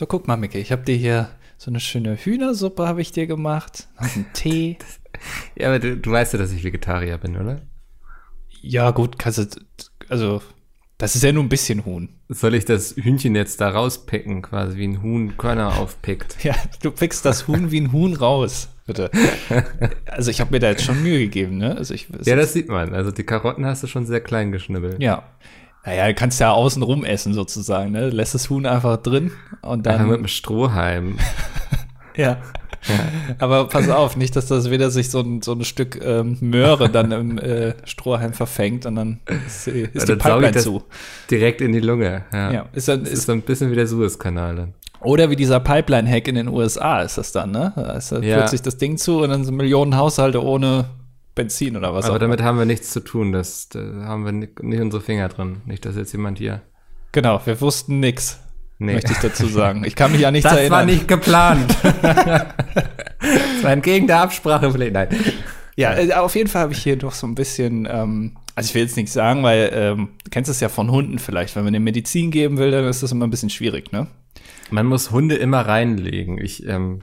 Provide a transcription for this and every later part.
So, guck mal, Mickey, ich habe dir hier so eine schöne Hühnersuppe habe ich dir gemacht, noch einen Tee. Ja, aber du, du weißt ja, dass ich Vegetarier bin, oder? Ja, gut, kannst du, also, das ist ja nur ein bisschen Huhn. Soll ich das Hühnchen jetzt da rauspicken, quasi wie ein Huhn Körner aufpickt? Ja, du pickst das Huhn wie ein Huhn raus, bitte. Also, ich habe mir da jetzt schon Mühe gegeben, ne? Also, ich, Ja, das sieht man. Also die Karotten hast du schon sehr klein geschnibbelt. Ja. Naja, du kannst ja außen rum essen sozusagen, ne? Lässt das Huhn einfach drin und Einfach mit dann. einem Strohhalm. Ja. Aber pass auf, nicht, dass das wieder sich so ein, so ein Stück ähm, Möhre dann im äh, Strohhalm verfängt und dann ist, die- ist die dann Pipeline zu. direkt in die Lunge. Ja. Ja, ist dann, Das ist, ist so ein bisschen wie der Suezkanal dann. oder wie dieser Pipeline-Hack in den USA ist das dann, ne? Da ist, da Ja. führt sich das Ding zu und dann sind Millionen Haushalte ohne Benzin oder was Aber damit haben wir nichts zu tun. Das, da haben wir nicht, nicht unsere Finger drin. Nicht, dass jetzt jemand hier. Genau, wir wussten nix, Nee. möchte ich dazu sagen. Ich kann mich an nichts Das erinnern. war nicht geplant. das war entgegen der Absprache. vielleicht. Nein. Ja, äh, auf jeden Fall habe ich hier doch so ein bisschen, ähm, also ich will jetzt nichts sagen, weil ähm, du kennst es ja von Hunden vielleicht, wenn man denen Medizin geben will, dann ist das immer ein bisschen schwierig, ne? Man muss Hunde immer reinlegen. Ich ähm,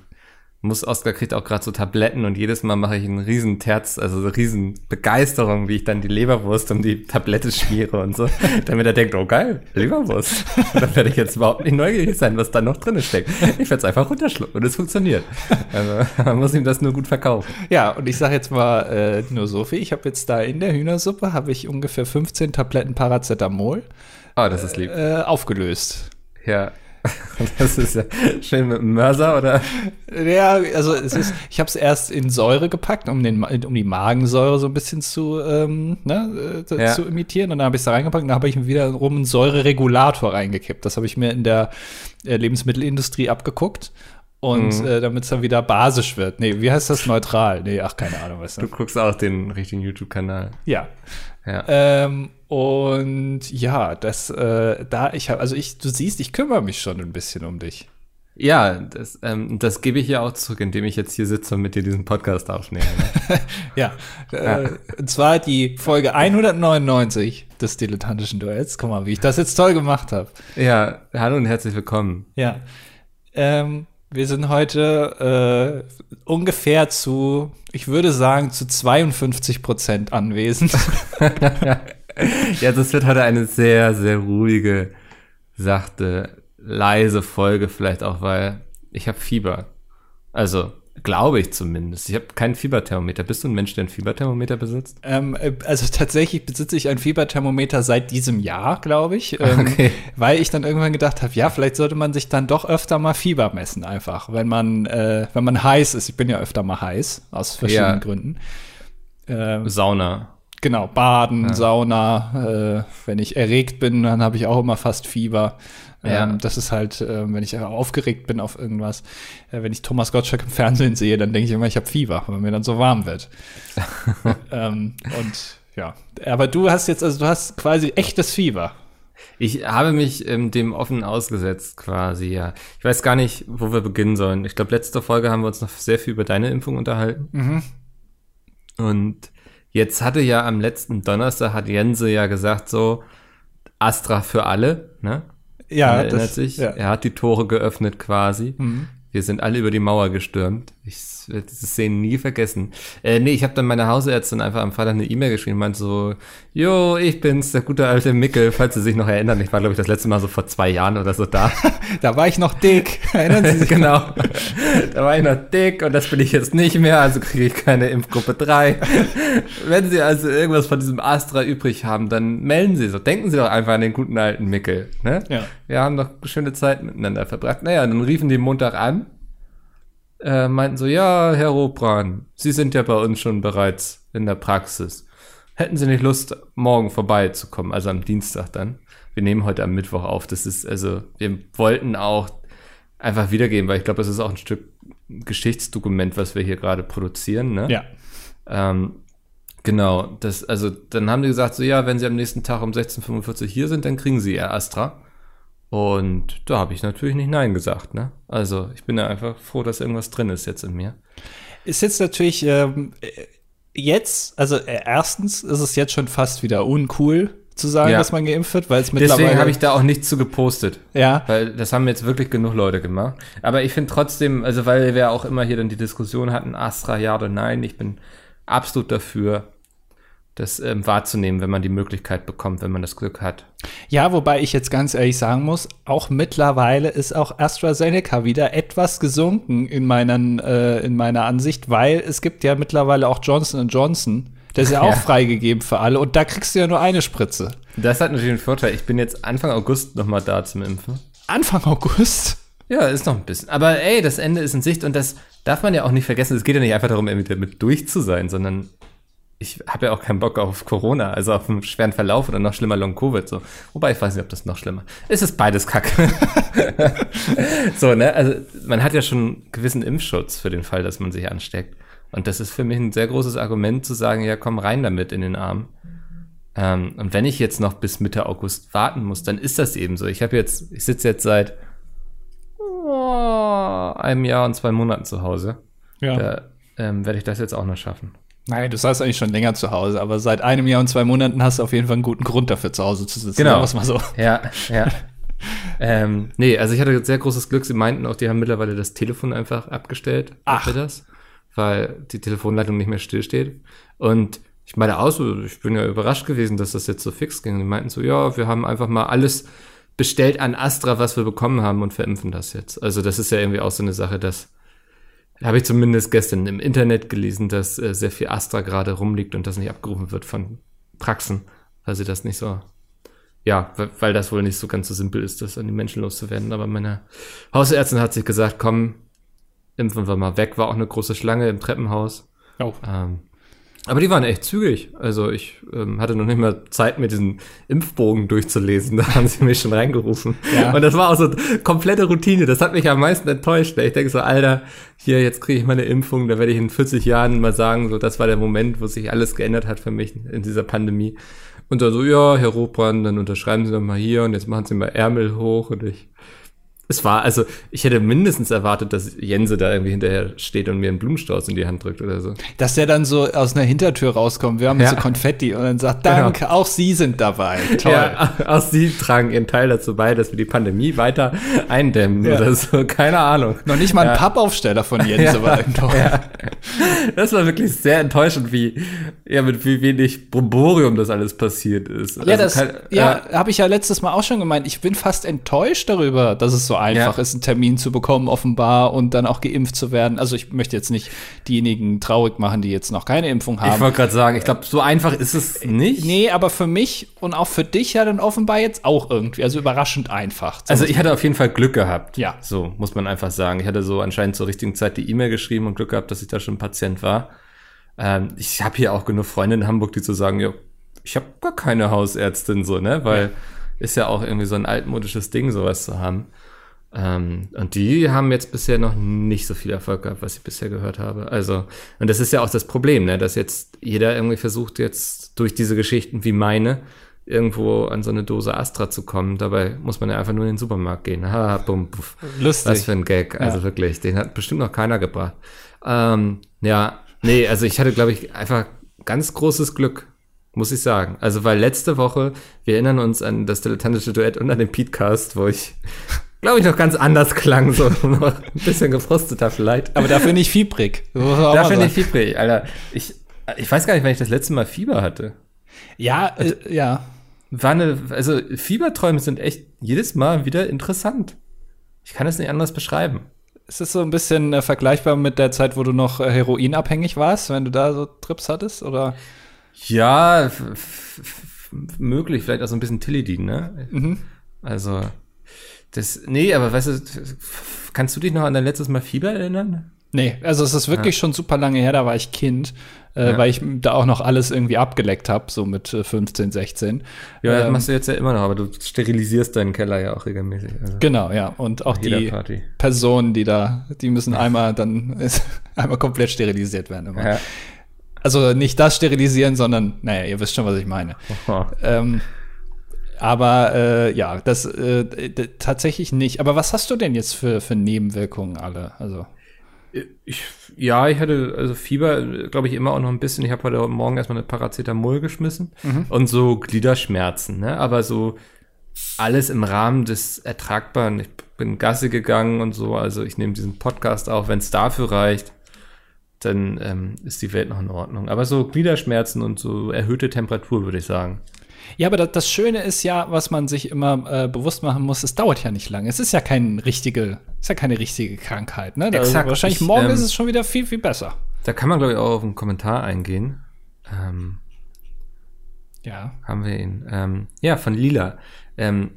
muss, Oskar kriegt auch gerade so Tabletten und jedes Mal mache ich einen riesen Terz, also so riesen Begeisterung, wie ich dann die Leberwurst um die Tablette schmiere und so, damit er denkt, oh geil, Leberwurst. dann werde ich jetzt überhaupt nicht neugierig sein, was da noch drin steckt. Ich werde es einfach runterschlucken und es funktioniert. Also man muss ihm das nur gut verkaufen. Ja, und ich sage jetzt mal äh, nur so viel, ich habe jetzt da in der Hühnersuppe, habe ich ungefähr 15 Tabletten Paracetamol Oh, das ist lieb. äh, aufgelöst. Ja. Das ist ja schön mit dem Mörser oder? Ja, also es ist, ich habe es erst in Säure gepackt, um, den, um die Magensäure so ein bisschen zu, ähm, ne, äh, Ja. zu imitieren. Und dann habe ich es da reingepackt und dann habe ich wiederum einen Säureregulator reingekippt. Das habe ich mir in der äh, Lebensmittelindustrie abgeguckt. Und Mhm. äh, damit es dann wieder basisch wird. Nee, wie heißt das? Neutral. Nee, ach, keine Ahnung, was Du guckst auch den richtigen YouTube-Kanal. Ja. Ja. Ähm, und ja, das, äh, da ich habe, also ich, du siehst, ich kümmere mich schon ein bisschen um dich. Ja, das, ähm, das gebe ich ja auch zurück, indem ich jetzt hier sitze und mit dir diesen Podcast aufnehme. Ne? Ja, äh, und zwar die Folge 199 des dilettantischen Duells. Guck mal, wie ich das jetzt toll gemacht habe. ja, hallo und herzlich willkommen. Ja. Ähm, wir sind heute äh, ungefähr zu, ich würde sagen, zu 52 Prozent anwesend. Ja, das wird heute eine sehr, sehr ruhige, sachte, leise Folge, vielleicht auch, weil ich habe Fieber. Also, glaube ich zumindest. Ich habe kein Fieberthermometer. Bist du ein Mensch, der ein Fieberthermometer besitzt? ähm, äh, also tatsächlich besitze ich ein Fieberthermometer seit diesem Jahr, glaube ich. Ähm, Okay. Weil ich dann irgendwann gedacht habe, ja, vielleicht sollte man sich dann doch öfter mal Fieber messen, einfach, wenn man, äh, wenn man heiß ist. Ich bin ja öfter mal heiß, aus verschiedenen Ja. Gründen. Ähm, Sauna. Genau, Baden, Sauna. Äh, wenn ich erregt bin, dann habe ich auch immer fast Fieber. Ja. Ähm, das ist halt, äh, wenn ich aufgeregt bin auf irgendwas. Äh, wenn ich Thomas Gottschalk im Fernsehen sehe, dann denke ich immer, ich habe Fieber, weil mir dann so warm wird. ähm, und ja, aber du hast jetzt, also du hast quasi echtes Fieber. Ich habe mich ähm, dem offen ausgesetzt quasi, ja. Ich weiß gar nicht, wo wir beginnen sollen. Ich glaube, letzte Folge haben wir uns noch sehr viel über deine Impfung unterhalten. Mhm. Und jetzt hatte ja am letzten Donnerstag, hat Jense ja gesagt so, Astra für alle, ne? Ja, Man erinnert das, sich. Ja. Er hat die Tore geöffnet quasi. Mhm. Wir sind alle über die Mauer gestürmt. Ich werde diese Szenen nie vergessen. Äh, nee, ich habe dann meiner Hausärztin einfach am Freitag eine E-Mail geschrieben meinte so, jo, ich bin's, der gute alte Mickel, falls Sie sich noch erinnern. Ich war, glaube ich, das letzte Mal so vor zwei Jahren oder so da. Da war ich noch dick. Erinnern Sie sich? genau. Da war ich noch dick und das bin ich jetzt nicht mehr, also kriege ich keine Impfgruppe 3. Wenn Sie also irgendwas von diesem Astra übrig haben, dann melden Sie so. Denken Sie doch einfach an den guten alten Mickel. Ne? Ja. Wir haben doch schöne Zeit miteinander verbracht. Naja, dann riefen die Montag an, äh, meinten so, ja, Herr Robran, Sie sind ja bei uns schon bereits in der Praxis. Hätten Sie nicht Lust, morgen vorbeizukommen, also am Dienstag dann? Wir nehmen heute am Mittwoch auf. Das ist, also, wir wollten auch einfach wiedergeben, weil ich glaube, das ist auch ein Stück Geschichtsdokument, was wir hier gerade produzieren, ne? Ja. Ähm, genau, das, also dann haben die gesagt, so ja, wenn sie am nächsten Tag um 16.45 Uhr hier sind, dann kriegen sie ihr Astra. Und da habe ich natürlich nicht Nein gesagt, ne? Also ich bin ja einfach froh, dass irgendwas drin ist jetzt in mir. Ist jetzt natürlich ähm, äh, jetzt, also äh, erstens ist es jetzt schon fast wieder uncool zu sagen, Ja. dass man geimpft wird, weil es mittlerweile. Deswegen habe ich da auch nichts zu gepostet. ja, Weil das haben jetzt wirklich genug Leute gemacht. Aber ich finde trotzdem, also weil wir auch immer hier dann die Diskussion hatten, Astra ja oder nein, ich bin absolut dafür, das ähm, wahrzunehmen, wenn man die Möglichkeit bekommt, wenn man das Glück hat. Ja, wobei ich jetzt ganz ehrlich sagen muss, auch mittlerweile ist auch AstraZeneca wieder etwas gesunken in, meinen, äh, in meiner Ansicht, weil es gibt ja mittlerweile auch Johnson Johnson. Der ist ja auch Ja. freigegeben für alle und da kriegst du ja nur eine Spritze. Das hat natürlich einen Vorteil. Ich bin jetzt Anfang August nochmal da zum Impfen. Anfang August. Ja, ist noch ein bisschen. Aber ey, das Ende ist in Sicht und das darf man ja auch nicht vergessen. Es geht ja nicht einfach darum, irgendwie damit durch zu sein, sondern ich habe ja auch keinen Bock auf Corona, also auf einen schweren Verlauf oder noch schlimmer Long-Covid. So. Wobei ich weiß nicht, ob das noch schlimmer ist. Es ist beides Kacke. so, ne? Also man hat ja schon einen gewissen Impfschutz für den Fall, dass man sich ansteckt. Und das ist für mich ein sehr großes Argument zu sagen, ja, komm rein damit in den Arm. Ähm, und wenn ich jetzt noch bis Mitte August warten muss, dann ist das eben so. Ich habe jetzt, ich sitze jetzt seit oh, einem Jahr und zwei Monaten zu Hause. Ja. Da ähm, werde ich das jetzt auch noch schaffen. Nein, du saßt eigentlich schon länger zu Hause, aber seit einem Jahr und zwei Monaten hast du auf jeden Fall einen guten Grund dafür, zu Hause zu sitzen. Genau. Mal so. Ja, ja. ähm, nee, also ich hatte sehr großes Glück. Sie meinten auch, die haben mittlerweile das Telefon einfach abgestellt. Ach. Das? Weil die Telefonleitung nicht mehr stillsteht. Und ich meine auch so, ich bin ja überrascht gewesen, dass das jetzt so fix ging. Die meinten so, ja, wir haben einfach mal alles bestellt an Astra, was wir bekommen haben und verimpfen das jetzt. Also das ist ja irgendwie auch so eine Sache, dass habe ich zumindest gestern im Internet gelesen, dass äh, sehr viel Astra gerade rumliegt und das nicht abgerufen wird von Praxen, weil sie das nicht so, ja, weil, weil das wohl nicht so ganz so simpel ist, das an die Menschen loszuwerden. Aber meine Hausärztin hat sich gesagt, komm, impfen wir mal weg. War auch eine große Schlange im Treppenhaus. Oh. Ähm, aber die waren echt zügig. Also ich ähm, hatte noch nicht mal Zeit, mir diesen Impfbogen durchzulesen. Da haben sie mich schon reingerufen. Ja. Und das war auch so komplette Routine. Das hat mich am meisten enttäuscht. Ich denke so, Alter, hier, jetzt kriege ich meine Impfung. Da werde ich in 40 Jahren mal sagen, so, das war der Moment, wo sich alles geändert hat für mich in dieser Pandemie. Und dann so, ja, Herr Rohbrand, dann unterschreiben Sie doch mal hier und jetzt machen Sie mal Ärmel hoch und ich es war, also ich hätte mindestens erwartet, dass Jense da irgendwie hinterher steht und mir einen Blumenstrauß in die Hand drückt oder so. Dass der dann so aus einer Hintertür rauskommt, wir haben Ja. so Konfetti und dann sagt, danke, auch Sie sind dabei. Toll. Ja, auch sie tragen ihren Teil dazu bei, dass wir die Pandemie weiter eindämmen Ja. oder so, keine Ahnung. Noch nicht mal ein Ja. Pappaufsteller von Jense war irgendwo. Ja. Das war wirklich sehr enttäuschend, wie, ja, mit wie wenig Bromborium das alles passiert ist. Ja, Also das, ja, habe ich ja letztes Mal auch schon gemeint. Ich bin fast enttäuscht darüber, dass es so einfach Ja. ist, einen Termin zu bekommen, offenbar, und dann auch geimpft zu werden. Also ich möchte jetzt nicht diejenigen traurig machen, die jetzt noch keine Impfung Ich haben. wollte gerade sagen, ich glaube, so einfach ist es nicht. Nee, aber für mich und auch für dich ja dann offenbar jetzt auch irgendwie. Also überraschend einfach. Also ich hatte auf jeden Fall Glück gehabt. Ja. So, muss man einfach sagen. Ich hatte so anscheinend zur richtigen Zeit die E-Mail geschrieben und Glück gehabt, dass ich da schon Patient war. Ähm, ich habe hier auch genug Freunde in Hamburg, die zu sagen, ja, ich habe gar keine Hausärztin so, ne? Weil ist ja auch irgendwie so ein altmodisches Ding, sowas zu haben. Ähm, und die haben jetzt bisher noch nicht so viel Erfolg gehabt, was ich bisher gehört habe. Also, und das ist ja auch das Problem, ne? Dass jetzt jeder irgendwie versucht, jetzt durch diese Geschichten wie meine, irgendwo an so eine Dose Astra zu kommen. Dabei muss man ja einfach nur in den Supermarkt gehen. Ha, bum, puff. Lustig. Was für ein Gag. Also Ja. wirklich, den hat bestimmt noch keiner gebracht. Ähm, ja, nee, also ich hatte, glaube ich, einfach ganz großes Glück, muss ich sagen. Also, weil letzte Woche, wir erinnern uns an das dilettantische Duett und an den Petecast, wo ich, glaube ich, noch ganz anders klang, so noch ein bisschen gefrosteter vielleicht. aber dafür nicht fiebrig. Das muss man auch Da mal finde ich sagen. fiebrig, Alter. Ich, ich weiß gar nicht, wann ich das letzte Mal Fieber hatte. Ja, äh, ja. War eine, also Fieberträume sind echt jedes Mal wieder interessant. Ich kann es nicht anders beschreiben. Ist das so ein bisschen äh, vergleichbar mit der Zeit, wo du noch äh, heroinabhängig warst, wenn du da so Trips hattest? Oder? Ja, möglich, vielleicht auch so ein bisschen Tilidin, ne? Also, das, nee, aber weißt du, kannst du dich noch an dein letztes Mal Fieber erinnern? Nee, also es ist wirklich schon super lange her, da war ich Kind, äh, Ja. weil ich da auch noch alles irgendwie abgeleckt habe, so mit äh, 15, 16. Ja, das Ähm, machst du jetzt ja immer noch, aber du sterilisierst deinen Keller ja auch regelmäßig. Also, Genau, ja. Und auch die Party. Personen, die da, die müssen einmal dann einmal komplett sterilisiert werden. Ja. Also nicht das sterilisieren, sondern, naja, ihr wisst schon, was ich meine. Ähm, aber äh, ja, das äh, tatsächlich nicht. Aber was hast du denn jetzt für, für Nebenwirkungen alle? Also, Ich, ja, ich hatte also Fieber, glaube ich, immer auch noch ein bisschen. Ich habe heute Morgen erstmal eine Paracetamol geschmissen mhm. und so Gliederschmerzen, ne? Aber so alles im Rahmen des Ertragbaren. Ich bin Gasse gegangen und so, also ich nehme diesen Podcast auf, wenn es dafür reicht, dann ähm, ist die Welt noch in Ordnung. Aber so Gliederschmerzen und so erhöhte Temperatur, würde ich sagen. Ja, aber das, Schöne ist ja, was man sich immer äh, bewusst machen muss, es dauert ja nicht lange. Es ist ja keine richtige, ist ja keine richtige Krankheit. Ne? Also wahrscheinlich ich, morgen ähm, ist es schon wieder viel, viel besser. Da kann man, glaube ich, auch auf einen Kommentar eingehen. Ähm, ja. Haben wir ihn. Ähm, ja, von Lila. Ähm,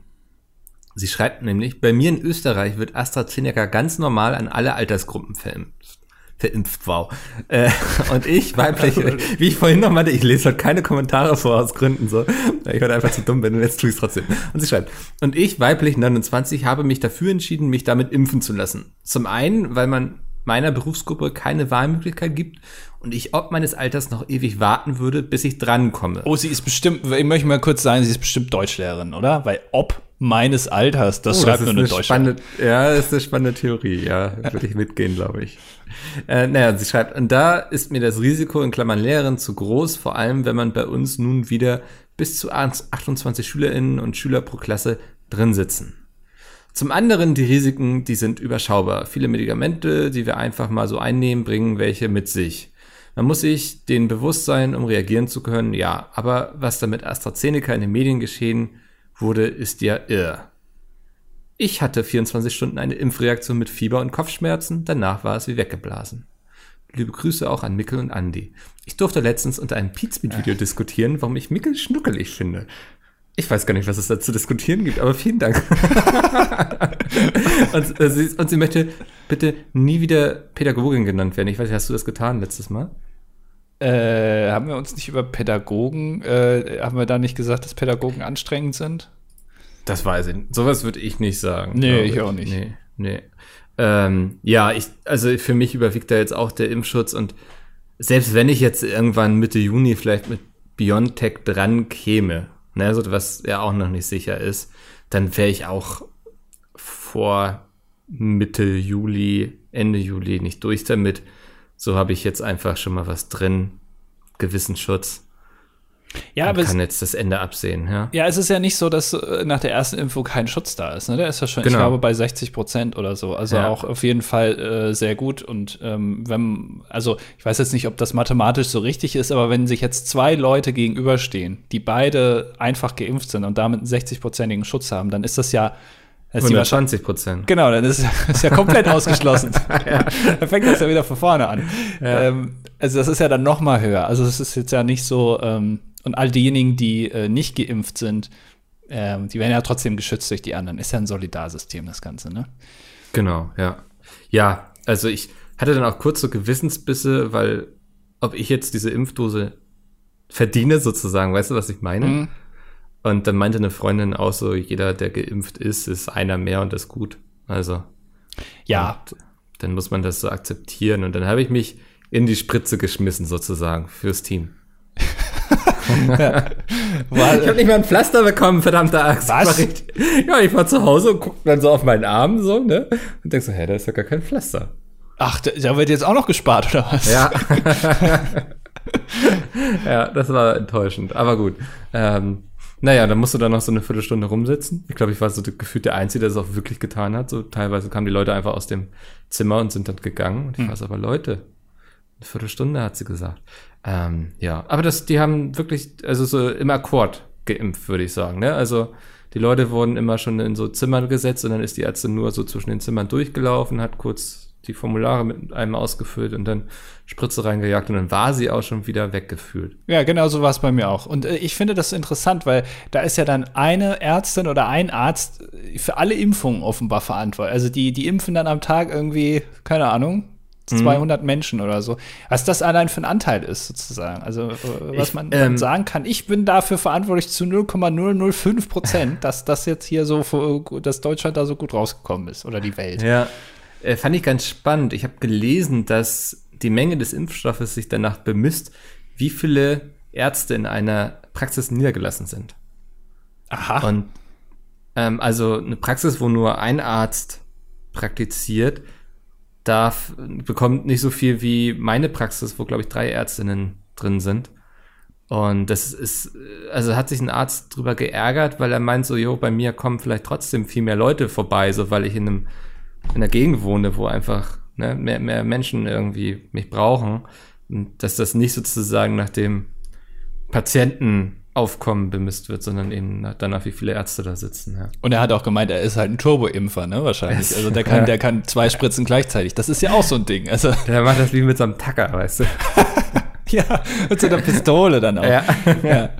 sie schreibt nämlich, bei mir in Österreich wird AstraZeneca ganz normal an alle Altersgruppen verimpft verimpft, wow. Äh, und ich, weiblich, wie ich vorhin noch meinte, ich lese halt keine Kommentare vor aus Gründen so. Ich heute einfach zu dumm bin und jetzt tue ich es trotzdem. Und sie schreibt, und ich, weiblich 29, habe mich dafür entschieden, mich damit impfen zu lassen. Zum einen, weil man meiner Berufsgruppe keine Wahlmöglichkeit gibt und ich ob meines Alters noch ewig warten würde, bis ich drankomme. Oh, sie ist bestimmt, ich möchte mal kurz sagen, sie ist bestimmt Deutschlehrerin, oder? Weil ob meines Alters, das oh, schreibt das nur eine, eine spannende, Ja, das ist eine spannende Theorie, ja, würde ich mitgehen, glaube ich. Äh, naja, sie schreibt, und da ist mir das Risiko in Klammern Lehrerin zu groß, vor allem wenn man bei uns nun wieder bis zu 28 SchülerInnen und Schüler pro Klasse drin sitzen. Zum anderen die Risiken, die sind überschaubar. Viele Medikamente, die wir einfach mal so einnehmen, bringen welche mit sich. Man muss sich den bewusst sein, um reagieren zu können, ja, aber was da mit AstraZeneca in den Medien geschehen wurde, ist ja irr. Ich hatte 24 Stunden eine Impfreaktion mit Fieber und Kopfschmerzen, danach war es wie weggeblasen. Liebe Grüße auch an Mickel und Andy. Ich durfte letztens unter einem Pizmeet-Video diskutieren, warum ich Mickel schnuckelig finde. Ich weiß gar nicht, was es da zu diskutieren gibt, aber vielen Dank. und, äh, sie, und, sie, möchte bitte nie wieder Pädagogin genannt werden. Ich weiß nicht, hast du das getan letztes Mal? Äh, haben wir uns nicht über Pädagogen, äh, haben wir da nicht gesagt, dass Pädagogen anstrengend sind? Das weiß ich nicht. Sowas würde ich nicht sagen. Nee, ich auch nicht. Nee, nee. Ähm, ja, ich, also für mich überwiegt da jetzt auch der Impfschutz und selbst wenn ich jetzt irgendwann Mitte Juni vielleicht mit BioNTech dran käme, ne, so was ja auch noch nicht sicher ist, dann wäre ich auch vor Mitte Juli, Ende Juli nicht durch damit. So habe ich jetzt einfach schon mal was drin. Gewissensschutz. Ja, aber kann jetzt das Ende absehen, ja. Ja, es ist ja nicht so, dass äh, nach der ersten Info kein Schutz da ist. Ne? Der ist ja schon, genau. ich glaube, bei 60 Prozent oder so. Also ja. auch auf jeden Fall äh, sehr gut. Und ähm, wenn, also ich weiß jetzt nicht, ob das mathematisch so richtig ist, aber wenn sich jetzt zwei Leute gegenüberstehen, die beide einfach geimpft sind und damit einen 60-prozentigen Schutz haben, dann ist das ja 120 Prozent. Genau, dann ist es ja komplett ausgeschlossen. ja. Dann fängt das ja wieder von vorne an. Ja. Ähm, also das ist ja dann noch mal höher. Also es ist jetzt ja nicht so, ähm, und all diejenigen, die äh, nicht geimpft sind, äh, die werden ja trotzdem geschützt durch die anderen. Ist ja ein Solidarsystem, das Ganze, ne? Genau, ja. Ja, also ich hatte dann auch kurz so Gewissensbisse, weil ob ich jetzt diese Impfdose verdiene sozusagen, weißt du, was ich meine? Mhm. Und dann meinte eine Freundin auch so, jeder, der geimpft ist, ist einer mehr und ist gut. Also. Ja. Dann muss man das so akzeptieren. Und dann habe ich mich in die Spritze geschmissen sozusagen fürs Team. Ja. ich habe nicht mal ein Pflaster bekommen, verdammte Axt. Was? Ich, ja, ich war zu Hause und guckte dann so auf meinen Arm so, ne? Und denk so, hä, da ist ja gar kein Pflaster. Ach, da wird jetzt auch noch gespart, oder was? Ja. ja, das war enttäuschend. Aber gut. Ähm, naja, dann musst du da noch so eine Viertelstunde rumsitzen. Ich glaube, ich war so gefühlt der Einzige, der es auch wirklich getan hat. So teilweise kamen die Leute einfach aus dem Zimmer und sind dann gegangen. Und ich hm. war so, aber Leute, eine Viertelstunde hat sie gesagt. Ähm, ja, aber das, die haben wirklich, also so im Akkord geimpft, würde ich sagen. Ne? Also die Leute wurden immer schon in so Zimmern gesetzt und dann ist die Ärztin nur so zwischen den Zimmern durchgelaufen, hat kurz die Formulare mit einem ausgefüllt und dann Spritze reingejagt und dann war sie auch schon wieder weggefühlt. Ja, genau so war es bei mir auch. Und äh, ich finde das interessant, weil da ist ja dann eine Ärztin oder ein Arzt für alle Impfungen offenbar verantwortlich. Also die, die impfen dann am Tag irgendwie, keine Ahnung, 200 mhm. Menschen oder so. Was das allein für ein Anteil ist, sozusagen. Also, äh, was ich, man, ähm, sagen kann, ich bin dafür verantwortlich zu 0,005 Prozent, dass das jetzt hier so, dass Deutschland da so gut rausgekommen ist oder die Welt. Ja, äh, fand ich ganz spannend. Ich habe gelesen, dass die Menge des Impfstoffes sich danach bemisst, wie viele Ärzte in einer Praxis niedergelassen sind. Aha. Und ähm, also eine Praxis, wo nur ein Arzt praktiziert, darf, bekommt nicht so viel wie meine Praxis, wo, glaube ich, drei Ärztinnen drin sind. Und das ist, also hat sich ein Arzt drüber geärgert, weil er meint so, jo, bei mir kommen vielleicht trotzdem viel mehr Leute vorbei, so weil ich in einem, in einer Gegend wohne, wo einfach ne, mehr, mehr Menschen irgendwie mich brauchen. Und dass das nicht sozusagen nach dem Patientenaufkommen bemisst wird, sondern eben danach, wie viele Ärzte da sitzen. Ja. Und er hat auch gemeint, er ist halt ein Turboimpfer, ne, wahrscheinlich. Also der kann, der kann zwei Spritzen gleichzeitig. Das ist ja auch so ein Ding. Also der macht das wie mit so einem Tacker, weißt du. ja, mit so einer Pistole dann auch. Ja. ja.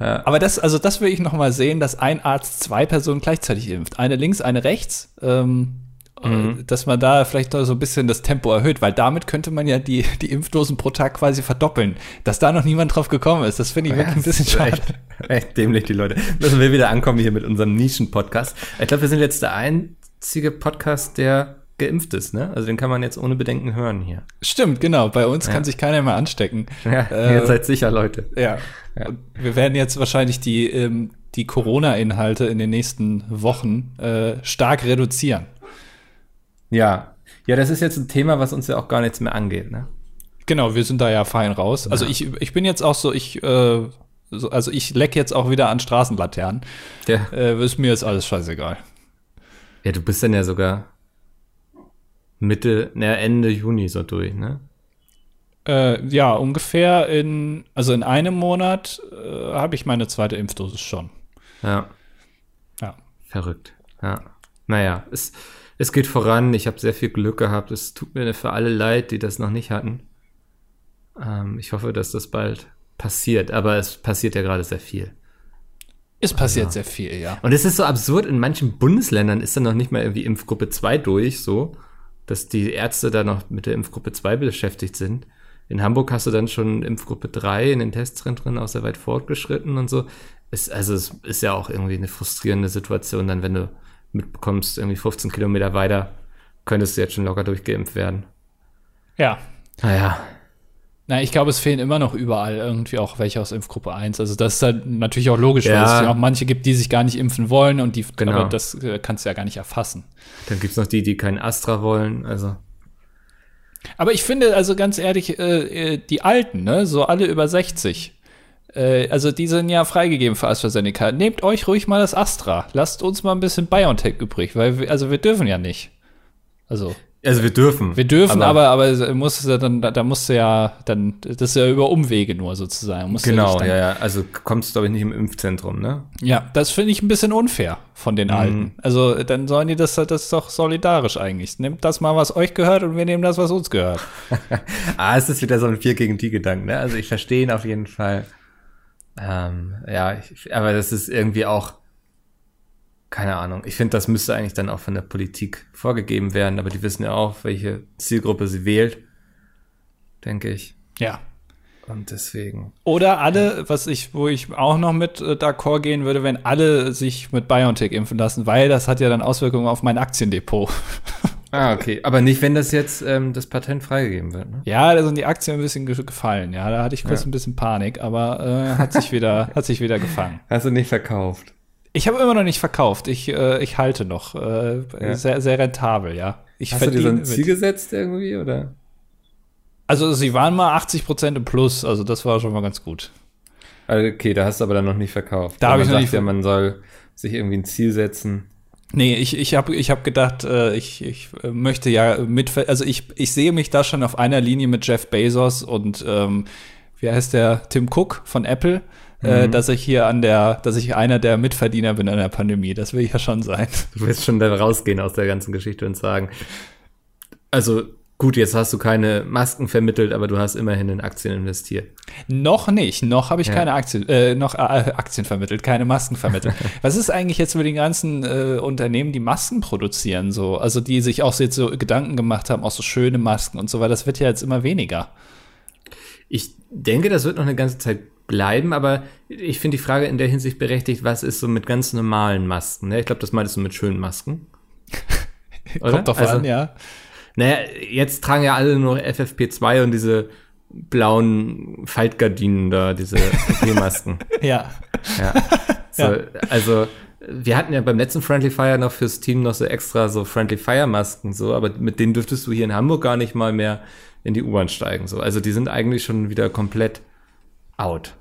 ja. Aber das, also das will ich noch mal sehen, dass ein Arzt zwei Personen gleichzeitig impft. Eine links, eine rechts. Ähm, mhm. Dass man da vielleicht so ein bisschen das Tempo erhöht, weil damit könnte man ja die, die Impfdosen pro Tag quasi verdoppeln. Dass da noch niemand drauf gekommen ist, das finde ich ja, wirklich ein bisschen schade. Echt, echt dämlich, die Leute. Müssen wir wieder ankommen hier mit unserem Nischen-Podcast. Ich glaube, wir sind jetzt der einzige Podcast, der geimpft ist, ne? Also den kann man jetzt ohne Bedenken hören hier. Stimmt, genau. Bei uns ja. kann sich keiner mehr anstecken. Ja, äh, ihr seid sicher, Leute. Ja. ja. Wir werden jetzt wahrscheinlich die, ähm, die Corona-Inhalte in den nächsten Wochen äh, stark reduzieren. Ja. Ja, das ist jetzt ein Thema, was uns ja auch gar nichts mehr angeht, ne? Genau, wir sind da ja fein raus. Also ich, ich bin jetzt auch so, ich, äh, so, also ich leck jetzt auch wieder an Straßenlaternen. Ja. Äh, ist mir jetzt alles scheißegal. Ja, du bist dann ja sogar Mitte, ne, Ende Juni so durch, ne? Äh, ja, ungefähr in, also in einem Monat äh, habe ich meine zweite Impfdosis schon. Ja. Ja. Verrückt. Ja. Naja, es, es geht voran. Ich habe sehr viel Glück gehabt. Es tut mir für alle leid, die das noch nicht hatten. Ähm, ich hoffe, dass das bald passiert. Aber es passiert ja gerade sehr viel. Es passiert also. sehr viel, ja. Und es ist so absurd, in manchen Bundesländern ist dann noch nicht mal irgendwie Impfgruppe 2 durch, so dass die Ärzte da noch mit der Impfgruppe 2 beschäftigt sind. In Hamburg hast du dann schon Impfgruppe 3 in den Testzentren auch sehr weit fortgeschritten und so. Es, also es ist ja auch irgendwie eine frustrierende Situation, dann wenn du mitbekommst, irgendwie 15 Kilometer weiter, könntest du jetzt schon locker durchgeimpft werden. Ja. Naja. Na, ich glaube, es fehlen immer noch überall irgendwie auch welche aus Impfgruppe 1. Also das ist halt natürlich auch logisch, ja. weil es ja auch manche gibt, die sich gar nicht impfen wollen und die, genau. aber das äh, kannst du ja gar nicht erfassen. Dann gibt's noch die, die keinen Astra wollen, also. Aber ich finde, also ganz ehrlich, äh, äh die Alten, ne, so alle über 60, äh, also die sind ja freigegeben für AstraZeneca. Nehmt euch ruhig mal das Astra. Lasst uns mal ein bisschen BioNTech übrig, weil wir, also wir dürfen ja nicht. Also. Also wir dürfen. Wir dürfen, aber, aber, aber muss dann, da, da musst du ja, dann, das ist ja über Umwege nur sozusagen. Musst genau, ja, ja. Also kommst du, glaube ich, nicht im Impfzentrum, ne? Ja, das finde ich ein bisschen unfair von den mhm. Alten. Also dann sollen die das, das ist doch solidarisch eigentlich. Nehmt das mal, was euch gehört und wir nehmen das, was uns gehört. ah, es ist wieder so ein Vier gegen die Gedanken, ne? Also ich verstehe ihn auf jeden Fall. Ähm, ja, ich, aber das ist irgendwie auch keine Ahnung. Ich finde, das müsste eigentlich dann auch von der Politik vorgegeben werden, aber die wissen ja auch, welche Zielgruppe sie wählt, denke ich. Ja. Und deswegen. Oder alle, was ich, wo ich auch noch mit äh, d'accord gehen würde, wenn alle sich mit BioNTech impfen lassen, weil das hat ja dann Auswirkungen auf mein Aktiendepot. Ah, okay. Aber nicht, wenn das jetzt ähm, das Patent freigegeben wird, ne? Ja, da sind die Aktien ein bisschen gefallen. Ja, da hatte ich kurz ja. ein bisschen Panik, aber äh, hat sich wieder, hat sich wieder gefangen. Hast du nicht verkauft? Ich habe immer noch nicht verkauft. Ich, äh, ich halte noch. Äh, ja. sehr, sehr rentabel, ja. Ich Hast du dir so ein Ziel gesetzt irgendwie, oder? Also sie waren mal 80 Prozent im Plus, also das war schon mal ganz gut. Also, okay, da hast du aber dann noch nicht verkauft. Da habe ich noch nicht. Ja, man soll sich irgendwie ein Ziel setzen. Nee, ich, ich habe ich hab gedacht, äh, ich, ich möchte ja mit, also ich, ich sehe mich da schon auf einer Linie mit Jeff Bezos und ähm, wie heißt der, Tim Cook von Apple äh, mhm. dass ich hier an der, dass ich einer der Mitverdiener bin an der Pandemie. Das will ich ja schon sein. Du willst schon da rausgehen aus der ganzen Geschichte und sagen, also Gut, jetzt hast du keine Masken vermittelt, aber du hast immerhin in Aktien investiert. Noch nicht, noch habe ich ja. keine Aktien, äh, noch äh, Aktien vermittelt, keine Masken vermittelt. Was ist eigentlich jetzt mit den ganzen äh, Unternehmen, die Masken produzieren, so, also die sich auch jetzt so Gedanken gemacht haben, auch so schöne Masken und so weiter? Das wird ja jetzt immer weniger. Ich denke, das wird noch eine ganze Zeit bleiben, aber ich finde die Frage in der Hinsicht berechtigt, was ist so mit ganz normalen Masken? Ne? Ich glaube, das meintest du mit schönen Masken. Kommt doch also, an, ja. Naja, jetzt tragen ja alle nur FFP2 und diese blauen Faltgardinen da, diese FFP-Masken. ja. ja. So, ja. Also, wir hatten ja beim letzten Friendly Fire noch fürs Team noch so extra so Friendly Fire Masken so, aber mit denen dürftest du hier in Hamburg gar nicht mal mehr in die U-Bahn steigen so. Also die sind eigentlich schon wieder komplett out.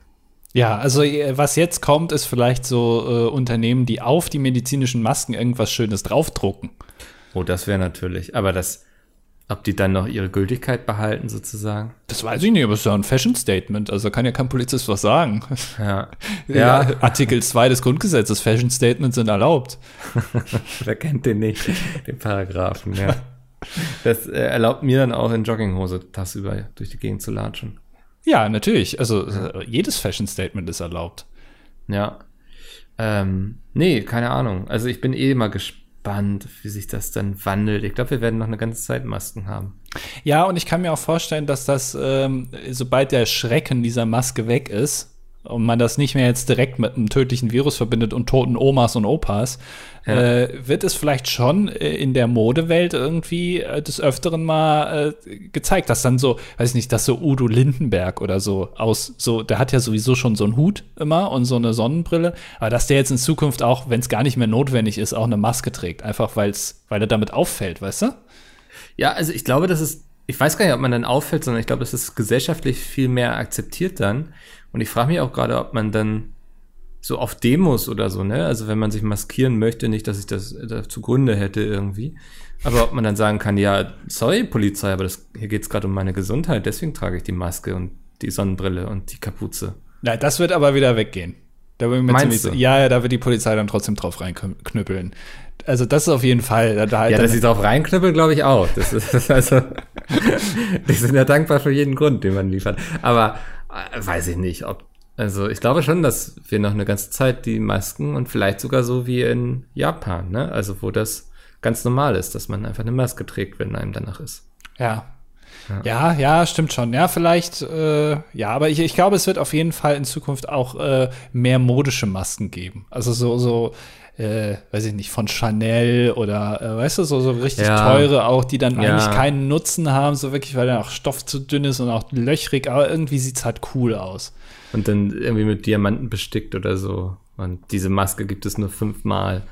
Ja, also äh, was jetzt kommt, ist vielleicht so äh, Unternehmen, die auf die medizinischen Masken irgendwas Schönes draufdrucken. Oh, das wäre natürlich. Aber das, ob die dann noch ihre Gültigkeit behalten, sozusagen? Das weiß ich nicht, aber es ist ja ein Fashion-Statement. Also kann ja kein Polizist was sagen. Ja. ja. Artikel 2 des Grundgesetzes, Fashion-Statements sind erlaubt. Wer kennt den nicht, den Paragraphen, ja. Das äh, erlaubt mir dann auch in Jogginghose tagsüber durch die Gegend zu latschen. Ja, natürlich. Also äh, jedes Fashion-Statement ist erlaubt. Ja. Ähm, nee, keine Ahnung. Also ich bin eh mal gespannt, wie sich das dann wandelt. Ich glaube, wir werden noch eine ganze Zeit Masken haben. Ja, und ich kann mir auch vorstellen, dass das, ähm, sobald der Schrecken dieser Maske weg ist, und man das nicht mehr jetzt direkt mit einem tödlichen Virus verbindet und toten Omas und Opas, ja. äh, wird es vielleicht schon äh, in der Modewelt irgendwie äh, des Öfteren mal äh, gezeigt, dass dann so, weiß ich nicht, dass so Udo Lindenberg oder so aus, so, der hat ja sowieso schon so einen Hut immer und so eine Sonnenbrille, aber dass der jetzt in Zukunft auch, wenn es gar nicht mehr notwendig ist, auch eine Maske trägt, einfach weil's, weil er damit auffällt, weißt du? Ja, also ich glaube, das ist ich weiß gar nicht, ob man dann auffällt, sondern ich glaube, es ist gesellschaftlich viel mehr akzeptiert dann. Und ich frage mich auch gerade, ob man dann so auf Demos oder so, ne? Also wenn man sich maskieren möchte, nicht, dass ich das da zugrunde hätte irgendwie. Aber ob man dann sagen kann, ja, sorry, Polizei, aber das, hier geht's gerade um meine Gesundheit, deswegen trage ich die Maske und die Sonnenbrille und die Kapuze. Na, das wird aber wieder weggehen. Da bin ich mir Meinst ziemlich, du? Ja, ja, da wird die Polizei dann trotzdem drauf reinknüppeln. Also das ist auf jeden Fall. Da, da ja, dass sie drauf reinknüppeln, glaube ich auch. Das ist also, die sind ja dankbar für jeden Grund, den man liefert. Aber äh, weiß ich nicht, ob. Also ich glaube schon, dass wir noch eine ganze Zeit die Masken und vielleicht sogar so wie in Japan, ne? Also wo das ganz normal ist, dass man einfach eine Maske trägt, wenn einem danach ist. Ja. Ja, ja, ja stimmt schon. Ja, vielleicht, äh, ja, aber ich, ich glaube, es wird auf jeden Fall in Zukunft auch äh, mehr modische Masken geben. Also so, so, äh, weiß ich nicht, von Chanel oder, äh, weißt du, so, so richtig ja. teure auch, die dann ja. eigentlich keinen Nutzen haben, so wirklich, weil dann auch Stoff zu dünn ist und auch löchrig, aber irgendwie sieht es halt cool aus. Und dann irgendwie mit Diamanten bestickt oder so. Und diese Maske gibt es nur fünfmal.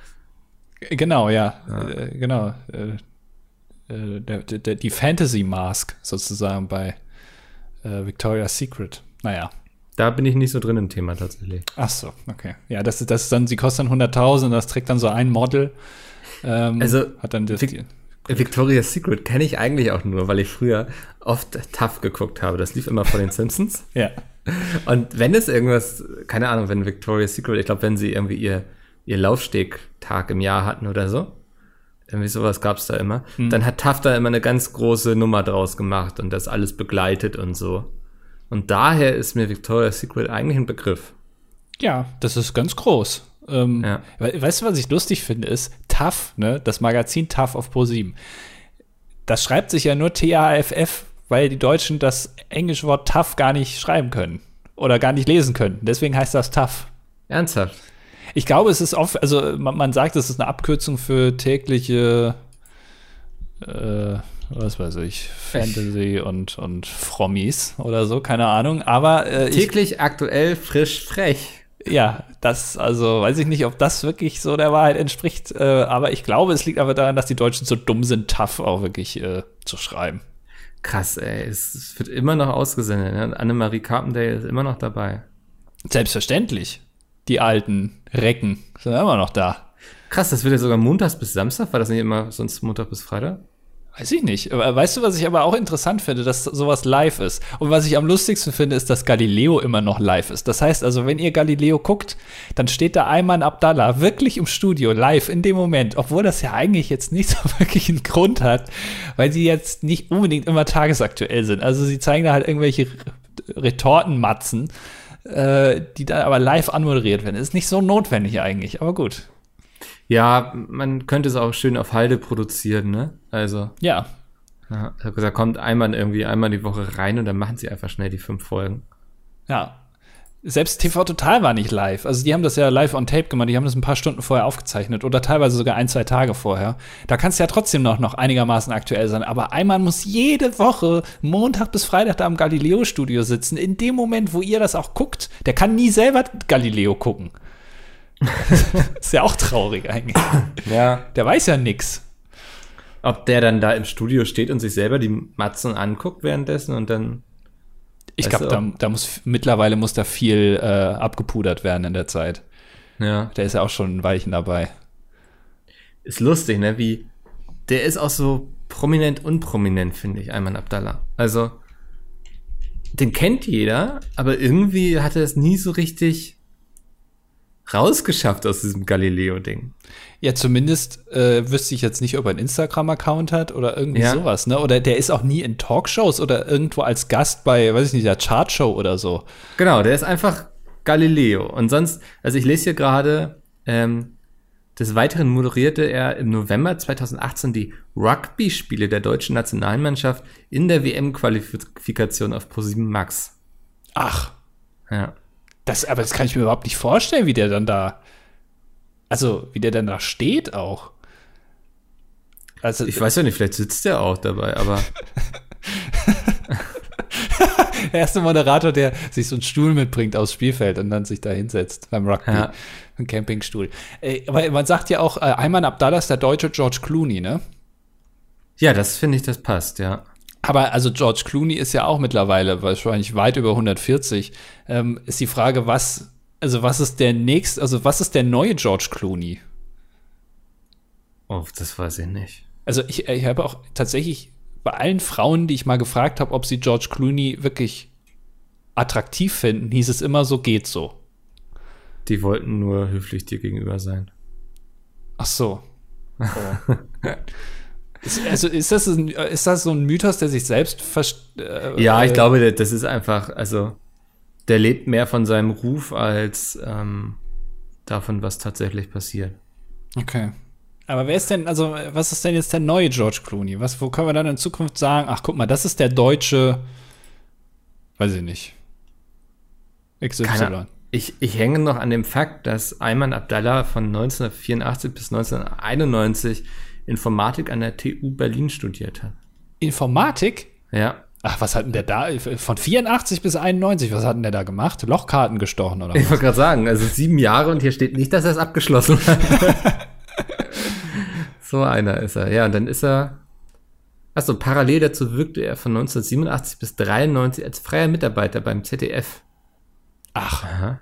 Genau, ja, ja. Äh, genau. Äh, äh, der, der, die Fantasy Mask sozusagen bei äh, Victoria's Secret. Naja. Da bin ich nicht so drin im Thema tatsächlich. Ach so, okay. Ja, das, das ist dann, sie kostet dann 100.000, das trägt dann so ein Model. Ähm, also, hat dann das, Vic Victoria's Secret kenne ich eigentlich auch nur, weil ich früher oft Tough geguckt habe. Das lief immer vor den Simpsons. ja. Und wenn es irgendwas, keine Ahnung, wenn Victoria's Secret, ich glaube, wenn sie irgendwie ihr, ihr Laufstegtag im Jahr hatten oder so, irgendwie sowas gab es da immer, hm. dann hat Tough da immer eine ganz große Nummer draus gemacht und das alles begleitet und so. Und daher ist mir Victoria's Secret eigentlich ein Begriff. Ja, das ist ganz groß. Ähm, ja. Weißt du, was ich lustig finde, ist TAF, ne, das Magazin TAF auf Pro7. Das schreibt sich ja nur T-A-F-F, weil die Deutschen das englische Wort TAF gar nicht schreiben können oder gar nicht lesen können. Deswegen heißt das TAF. Ernsthaft? Ich glaube, es ist oft, also man, man sagt, es ist eine Abkürzung für tägliche äh, was weiß ich, Fantasy und, und Frommies oder so, keine Ahnung. Aber äh, täglich ich, aktuell frisch frech. Ja, das, also weiß ich nicht, ob das wirklich so der Wahrheit entspricht, äh, aber ich glaube, es liegt aber daran, dass die Deutschen so dumm sind, tough auch wirklich äh, zu schreiben. Krass, ey, es wird immer noch ausgesendet. Ne? Annemarie Carpendale ist immer noch dabei. Selbstverständlich. Die alten Recken sind immer noch da. Krass, das wird ja sogar montags bis Samstag, war das nicht immer sonst Montag bis Freitag? Weiß ich nicht. Weißt du, was ich aber auch interessant finde, dass sowas live ist? Und was ich am lustigsten finde, ist, dass Galileo immer noch live ist. Das heißt also, wenn ihr Galileo guckt, dann steht da Ayman Abdallah wirklich im Studio, live in dem Moment, obwohl das ja eigentlich jetzt nicht so wirklich einen Grund hat, weil sie jetzt nicht unbedingt immer tagesaktuell sind. Also sie zeigen da halt irgendwelche Retortenmatzen, äh, die dann aber live anmoderiert werden. Ist nicht so notwendig eigentlich, aber gut. Ja, man könnte es auch schön auf Halde produzieren, ne? Also. Ja. ja da kommt einmal irgendwie einmal die Woche rein und dann machen sie einfach schnell die fünf Folgen. Ja. Selbst TV Total war nicht live. Also die haben das ja live on tape gemacht, die haben das ein paar Stunden vorher aufgezeichnet oder teilweise sogar ein, zwei Tage vorher. Da kannst du ja trotzdem noch, noch einigermaßen aktuell sein. Aber einmal muss jede Woche Montag bis Freitag da im Galileo-Studio sitzen. In dem Moment, wo ihr das auch guckt, der kann nie selber Galileo gucken. ist ja auch traurig eigentlich. Ja. Der weiß ja nix. Ob der dann da im Studio steht und sich selber die Matzen anguckt währenddessen und dann. Ich glaube, da, da muss mittlerweile muss da viel äh, abgepudert werden in der Zeit. Ja. Der ist ja auch schon ein Weichen dabei. Ist lustig, ne? Wie. Der ist auch so prominent, unprominent, finde ich, Ayman Abdallah. Also. Den kennt jeder, aber irgendwie hat er es nie so richtig rausgeschafft aus diesem Galileo-Ding. Ja, zumindest äh, wüsste ich jetzt nicht, ob er einen Instagram-Account hat oder irgendwie Ja. sowas, ne? Oder der ist auch nie in Talkshows oder irgendwo als Gast bei, weiß ich nicht, der Chartshow oder so. Genau, der ist einfach Galileo. Und sonst, also ich lese hier gerade, ähm, des Weiteren moderierte er im November 2018 die Rugby-Spiele der deutschen Nationalmannschaft in der WM-Qualifikation auf ProSieben Max. Ach, Ja. Das, aber das kann ich mir überhaupt nicht vorstellen, wie der dann da, also wie der dann da steht auch. Also Ich weiß ja nicht, vielleicht sitzt der auch dabei, aber der erste Moderator, der sich so einen Stuhl mitbringt aufs Spielfeld und dann sich da hinsetzt beim Rugby. Ja. Ein Campingstuhl. Äh, aber man sagt ja auch, äh, Ayman Abdallah ist der deutsche George Clooney, ne? ja, das finde ich, das passt, ja. Aber also George Clooney ist ja auch mittlerweile wahrscheinlich weit über 140. Ähm, ist die Frage, was, also was ist der nächst, also was ist der neue George Clooney? Oh, das weiß ich nicht. Also ich, ich habe auch tatsächlich bei allen Frauen, die ich mal gefragt habe, ob sie George Clooney wirklich attraktiv finden, hieß es immer so, geht so. Die wollten nur höflich dir gegenüber sein. Ach so. Oh. Ist, also ist das, ein, ist das so ein Mythos, der sich selbst äh, Ja, ich äh, glaube, der- das ist einfach, also der lebt mehr von seinem Ruf als ähm, davon, was tatsächlich passiert. Okay. Aber wer ist denn, also was ist denn jetzt der neue George Clooney? Was, wo können wir dann in Zukunft sagen, ach guck mal, das ist der deutsche, weiß ich nicht, XY. Keine- Ich, ich hänge noch an dem Fakt, dass Ayman Abdallah von 1984 bis 1991 Informatik an der TU Berlin studiert hat. Informatik? Ja, Ach, was hat denn der da? Von 84 bis 91, was hat denn der da gemacht? Lochkarten gestochen oder ich was? wollte gerade sagen, also sieben Jahre und hier steht nicht, dass er es abgeschlossen hat. so einer ist er. Ja, und dann ist er. Achso, parallel dazu wirkte er von 1987 bis 93 als freier Mitarbeiter beim ZDF. Ach, Aha.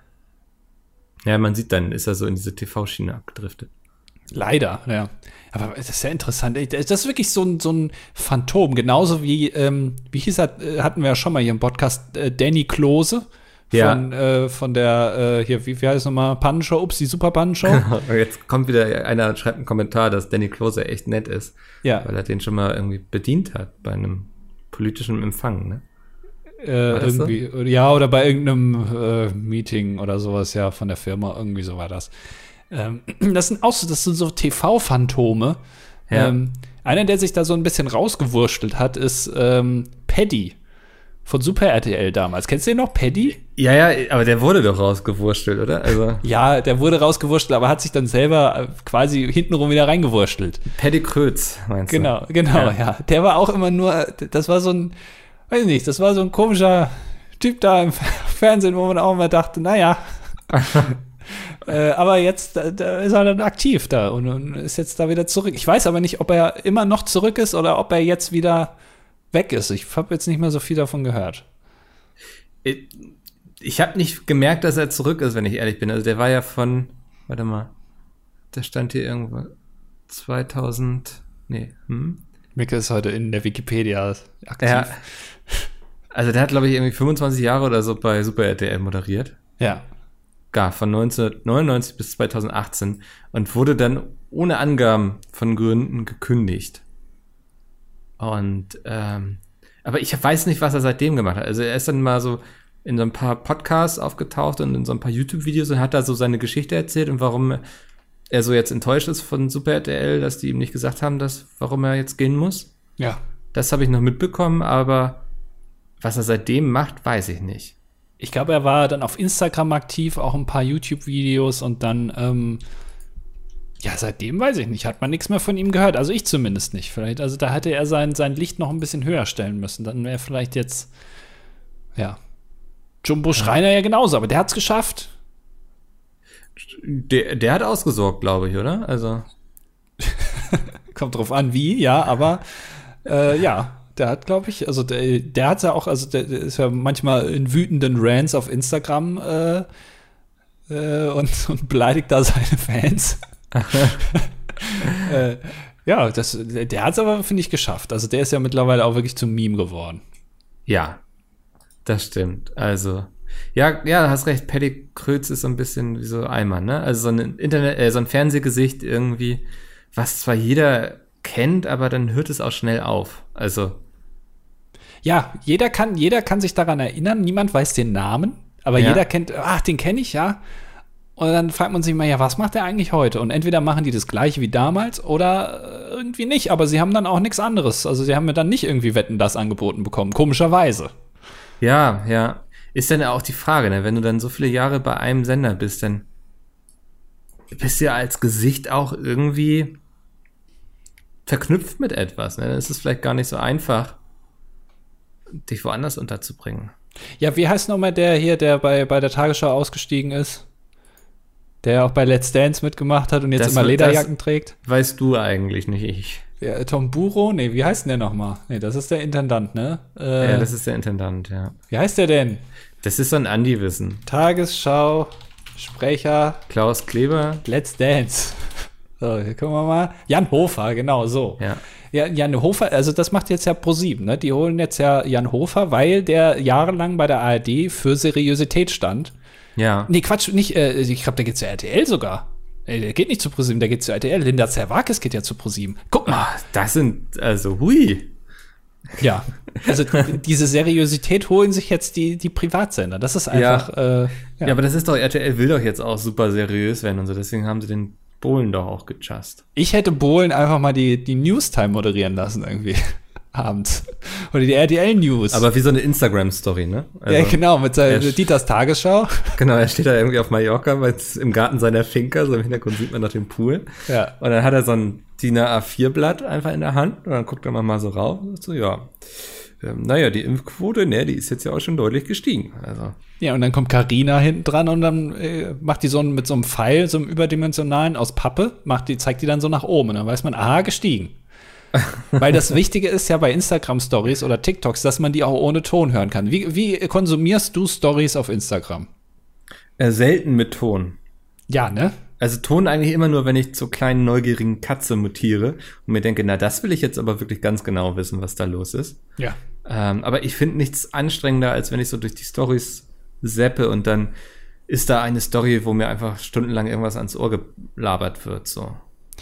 Ja, man sieht, dann ist er so in diese TV-Schiene abgedriftet. Leider, ja. Aber das ist ja interessant. Das ist wirklich so ein, so ein Phantom. Genauso wie, ähm, wie hieß er, äh, hatten wir ja schon mal hier im Podcast, äh, Danny Klose. Ja. Von, äh, von der, äh, hier, wie, wie heißt es nochmal, Pannenshow, ups, die Super Pannenshow. Jetzt kommt wieder einer und schreibt einen Kommentar, dass Danny Klose echt nett ist, ja, weil er den schon mal irgendwie bedient hat bei einem politischen Empfang, ne? äh, das so? irgendwie, ja, oder bei irgendeinem äh, Meeting oder sowas, ja, von der Firma, irgendwie so war das. Ähm, das sind auch so, das sind so TV-Phantome. Ja. Ähm, einer, der sich da so ein bisschen rausgewurschtelt hat, ist ähm, Paddy von Super RTL damals. Kennst du den noch, Paddy? Ja, ja, aber der wurde doch rausgewurstelt, oder? Also Ja, der wurde rausgewurschtelt, aber hat sich dann selber äh, quasi hintenrum wieder reingewurschtelt. Paddy Krötz, meinst du? Genau, genau, Ja. ja. Der war auch immer nur, das war so ein, weiß ich nicht, das war so ein komischer Typ da im Fernsehen, wo man auch immer dachte, naja. äh, aber jetzt, da, da ist er dann aktiv da und, und ist jetzt da wieder zurück. Ich weiß aber nicht, ob er immer noch zurück ist oder ob er jetzt wieder weg ist. Ich habe jetzt nicht mehr so viel davon gehört. Ich, ich habe nicht gemerkt, dass er zurück ist, wenn ich ehrlich bin. Also der war ja von, warte mal, der stand hier irgendwo 2000, nee, hm? Micke ist heute in der Wikipedia aktiv. Ja. Also der hat, glaube ich, irgendwie 25 Jahre oder so bei Super RTL moderiert. ja. Gar, von 1999 bis 2018 und wurde dann ohne Angaben von Gründen gekündigt. Und, ähm, aber ich weiß nicht, was er seitdem gemacht hat. Also er ist dann mal so in so ein paar Podcasts aufgetaucht und in so ein paar YouTube-Videos und hat da so seine Geschichte erzählt und warum er so jetzt enttäuscht ist von Super RTL, dass die ihm nicht gesagt haben, dass, warum er jetzt gehen muss. Ja. Das habe ich noch mitbekommen, aber was er seitdem macht, weiß ich nicht. Ich glaube, er war dann auf Instagram aktiv, auch ein paar YouTube-Videos und dann, ähm, ja, seitdem weiß ich nicht, hat man nichts mehr von ihm gehört. Also ich zumindest nicht. Vielleicht, also da hätte er sein, sein Licht noch ein bisschen höher stellen müssen. Dann wäre vielleicht jetzt, ja, Jumbo Schreiner ja genauso, aber der hat's geschafft. Der, der hat ausgesorgt, glaube ich, oder? Also. Kommt drauf an, wie, ja, aber äh, ja, der hat, glaube ich, also der, der hat ja auch, also der, der, ist ja manchmal in wütenden Rants auf Instagram äh, äh, und, und beleidigt da seine Fans. äh, ja, das, der hat es aber, finde ich, geschafft. Also der ist ja mittlerweile auch wirklich zum Meme geworden. Ja, das stimmt. Also, ja, ja, hast recht. Paddy Kröz ist so ein bisschen wie so Eimer, ne? Also so ein Internet, äh, so ein Fernsehgesicht irgendwie, was zwar jeder kennt, aber dann hört es auch schnell auf. Also. Ja, jeder kann, jeder kann sich daran erinnern. Niemand weiß den Namen, aber ja. jeder kennt, ach, den kenne ich ja. Und dann fragt man sich mal, ja, was macht der eigentlich heute? Und entweder machen die das gleiche wie damals oder irgendwie nicht, aber sie haben dann auch nichts anderes. Also sie haben mir dann nicht irgendwie Wetten das angeboten bekommen, komischerweise. Ja, ja. Ist dann auch die Frage, ne? wenn du dann so viele Jahre bei einem Sender bist, dann bist du ja als Gesicht auch irgendwie verknüpft mit etwas. Ne? Dann ist es vielleicht gar nicht so einfach, dich woanders unterzubringen. Ja, wie heißt nochmal der hier, der bei, bei der Tagesschau ausgestiegen ist? Der auch bei Let's Dance mitgemacht hat und jetzt das, immer Lederjacken trägt? Weißt du eigentlich nicht, ich. Ja, Tom Buro? Nee, wie heißt denn der nochmal? Nee, das ist der Intendant, ne? Äh, ja, das ist der Intendant, ja. Wie heißt der denn? Das ist so ein Andi-Wissen. Tagesschau, Sprecher. Klaus Kleber. Let's Dance. So, hier gucken wir mal. Jan Hofer, genau so. Ja. Ja, Jan Hofer, also das macht jetzt ja ProSieben, ne? Die holen jetzt ja Jan Hofer, weil der jahrelang bei der ARD für Seriosität stand. Ja. Nee, Quatsch, nicht, äh, ich glaube, der geht zu RTL sogar. Ey, der geht nicht zu ProSieben, der geht zu RTL. Linda Zerwakis geht ja zu ProSieben. Guck mal. Ach, das sind, also, hui. Ja, also diese Seriosität holen sich jetzt die, die Privatsender. Das ist einfach. Ja. Äh, ja. ja. aber das ist doch, RTL will doch jetzt auch super seriös werden und so. Deswegen haben sie den Bohlen doch auch gejust. Ich hätte Bohlen einfach mal die, die Newstime moderieren lassen irgendwie. Abends. Oder die RTL News. Aber wie so eine Instagram-Story, ne? Also, ja, genau, mit seiner Dieters Tagesschau. Genau, er steht da irgendwie auf Mallorca im Garten seiner Finca, so im Hintergrund sieht man noch den Pool. Ja. Und dann hat er so ein DIN A4-Blatt einfach in der Hand und dann guckt er mal so rauf und so, ja. Ähm, naja, die Impfquote, ne, die ist jetzt ja auch schon deutlich gestiegen. Also. Ja, und dann kommt Karina hinten dran und dann äh, macht die so mit so einem Pfeil, so einem überdimensionalen aus Pappe, macht die, zeigt die dann so nach oben und dann weiß man, aha, gestiegen. Weil das Wichtige ist ja bei Instagram Stories oder TikToks, dass man die auch ohne Ton hören kann. Wie, wie konsumierst du Stories auf Instagram? Äh, selten mit Ton. Ja, ne? Also Ton eigentlich immer nur, wenn ich zur kleinen neugierigen Katze mutiere und mir denke, na, das will ich jetzt aber wirklich ganz genau wissen, was da los ist. Ja. Ähm, aber ich finde nichts anstrengender, als wenn ich so durch die Stories seppe und dann ist da eine Story, wo mir einfach stundenlang irgendwas ans Ohr gelabert wird, so.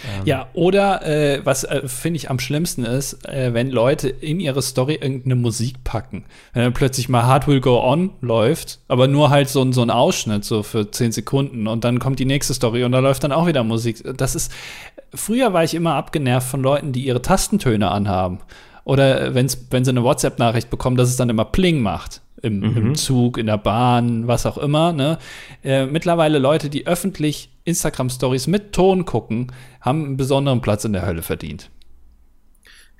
Ähm. Ja, oder äh, was äh, finde ich am schlimmsten ist, äh, wenn Leute in ihre Story irgendeine Musik packen. Wenn dann plötzlich mal Hard Will Go On läuft, aber nur halt so, so ein Ausschnitt, so für zehn Sekunden und dann kommt die nächste Story und da läuft dann auch wieder Musik. Das ist, früher war ich immer abgenervt von Leuten, die ihre Tastentöne anhaben. Oder wenn's, wenn sie eine WhatsApp-Nachricht bekommen, dass es dann immer Pling macht. Im, mhm. im Zug, in der Bahn, was auch immer. Ne? Äh, mittlerweile Leute, die öffentlich Instagram-Stories mit Ton gucken, haben einen besonderen Platz in der Hölle verdient.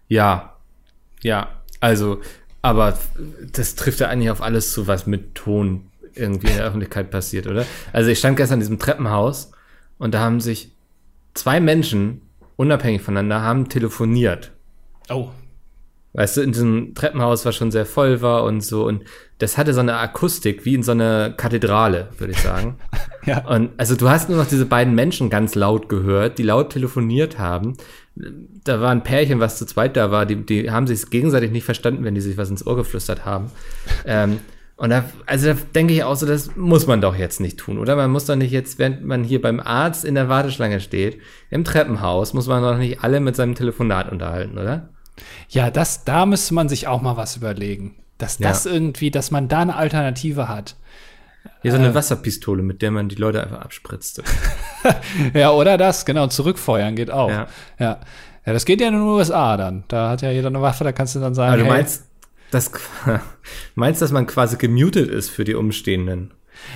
Ja, ja, also, aber das trifft ja eigentlich auf alles zu, was mit Ton irgendwie in der Öffentlichkeit passiert, oder? Also ich stand gestern in diesem Treppenhaus und da haben sich zwei Menschen unabhängig voneinander haben telefoniert. Oh. Weißt du, in diesem Treppenhaus, was schon sehr voll war und so. Und das hatte so eine Akustik, wie in so einer Kathedrale, würde ich sagen. ja. Und also du hast nur noch diese beiden Menschen ganz laut gehört, die laut telefoniert haben. Da war ein Pärchen, was zu zweit da war, die, die haben sich gegenseitig nicht verstanden, wenn die sich was ins Ohr geflüstert haben. ähm, und da, also da denke ich auch so, das muss man doch jetzt nicht tun, oder? Man muss doch nicht jetzt, während man hier beim Arzt in der Warteschlange steht, im Treppenhaus, muss man doch nicht alle mit seinem Telefonat unterhalten, oder? Ja, das, da müsste man sich auch mal was überlegen. Dass das ja. irgendwie, dass man da eine Alternative hat. Ja, so eine äh, Wasserpistole, mit der man die Leute einfach abspritzt. ja, oder das, genau, zurückfeuern geht auch. Ja. ja. Ja, das geht ja in den USA dann. Da hat ja jeder eine Waffe, da kannst du dann sagen. Aber du hey, meinst, dass, meinst, dass man quasi gemutet ist für die Umstehenden?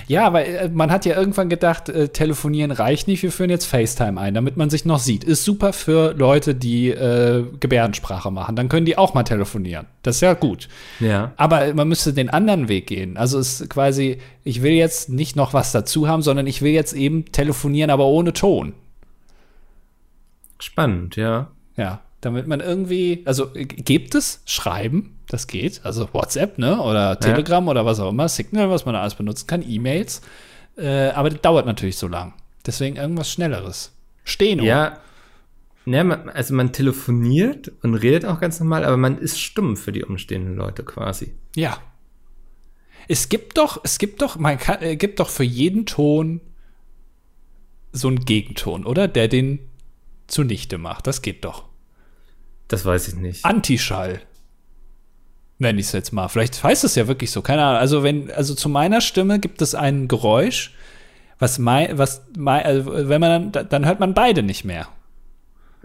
Ja, weil äh, man hat ja irgendwann gedacht, äh, telefonieren reicht nicht, wir führen jetzt FaceTime ein, damit man sich noch sieht. Ist super für Leute, die äh, Gebärdensprache machen. Dann können die auch mal telefonieren. Das ist ja gut. Ja. Aber man müsste den anderen Weg gehen. Also es ist quasi, ich will jetzt nicht noch was dazu haben, sondern ich will jetzt eben telefonieren, aber ohne Ton. Spannend, ja. Ja, damit man irgendwie, also äh, gibt es Schreiben, das geht, also WhatsApp, ne, oder Telegram oder was auch immer, Signal, was man da alles benutzen kann, E-Mails, äh, aber das dauert natürlich so lang. Deswegen irgendwas Schnelleres. Steno. Ja. Ja, man, also man telefoniert und redet auch ganz normal, aber man ist stumm für die umstehenden Leute quasi. Ja. Es gibt doch, es gibt doch, man kann, äh, gibt doch für jeden Ton so einen Gegenton, oder? Der den zunichte macht. Das geht doch. Das weiß ich nicht. Antischall. Nenne ich es jetzt mal. Vielleicht heißt es ja wirklich so. Keine Ahnung. Also, wenn, also zu meiner Stimme gibt es ein Geräusch, was mein, was mein, also wenn man dann, dann hört man beide nicht mehr.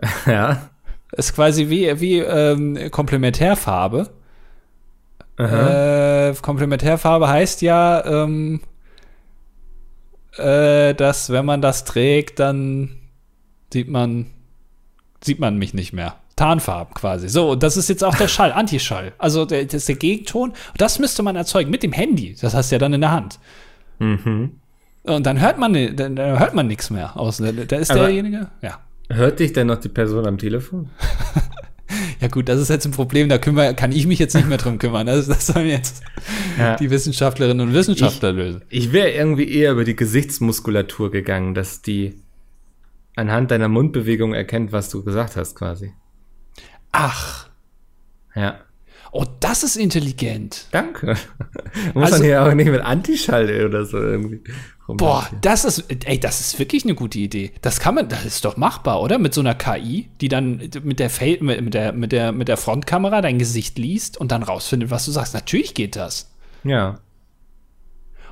ja. Ist quasi wie, wie ähm, Komplementärfarbe. Äh, Komplementärfarbe heißt ja, ähm, äh, dass wenn man das trägt, dann sieht man, sieht man mich nicht mehr. Tarnfarben quasi. So, und das ist jetzt auch der Schall, Antischall. Also der, das ist der Gegenton. Und das müsste man erzeugen mit dem Handy. Das hast du ja dann in der Hand. Mhm. Und dann hört man, dann, dann hört man nichts mehr. Aus, da ist Aber- derjenige. Ja. Hört dich denn noch die Person am Telefon? Ja gut, das ist jetzt ein Problem, da kümmer, kann ich mich jetzt nicht mehr drum kümmern. Das, das sollen jetzt Ja. die Wissenschaftlerinnen und Wissenschaftler lösen. Ich wäre irgendwie eher über die Gesichtsmuskulatur gegangen, dass die anhand deiner Mundbewegung erkennt, was du gesagt hast, quasi. Ach, Ja. oh, das ist intelligent. Danke. Muss Also- man hier auch nicht mit Antischall oder so irgendwie. Boah, das ist, ey, das ist wirklich eine gute Idee. Das kann man, das ist doch machbar, oder? Mit so einer KI, die dann mit der, mit mit der, mit der, mit der Frontkamera dein Gesicht liest und dann rausfindet, was du sagst. Natürlich geht das. Ja.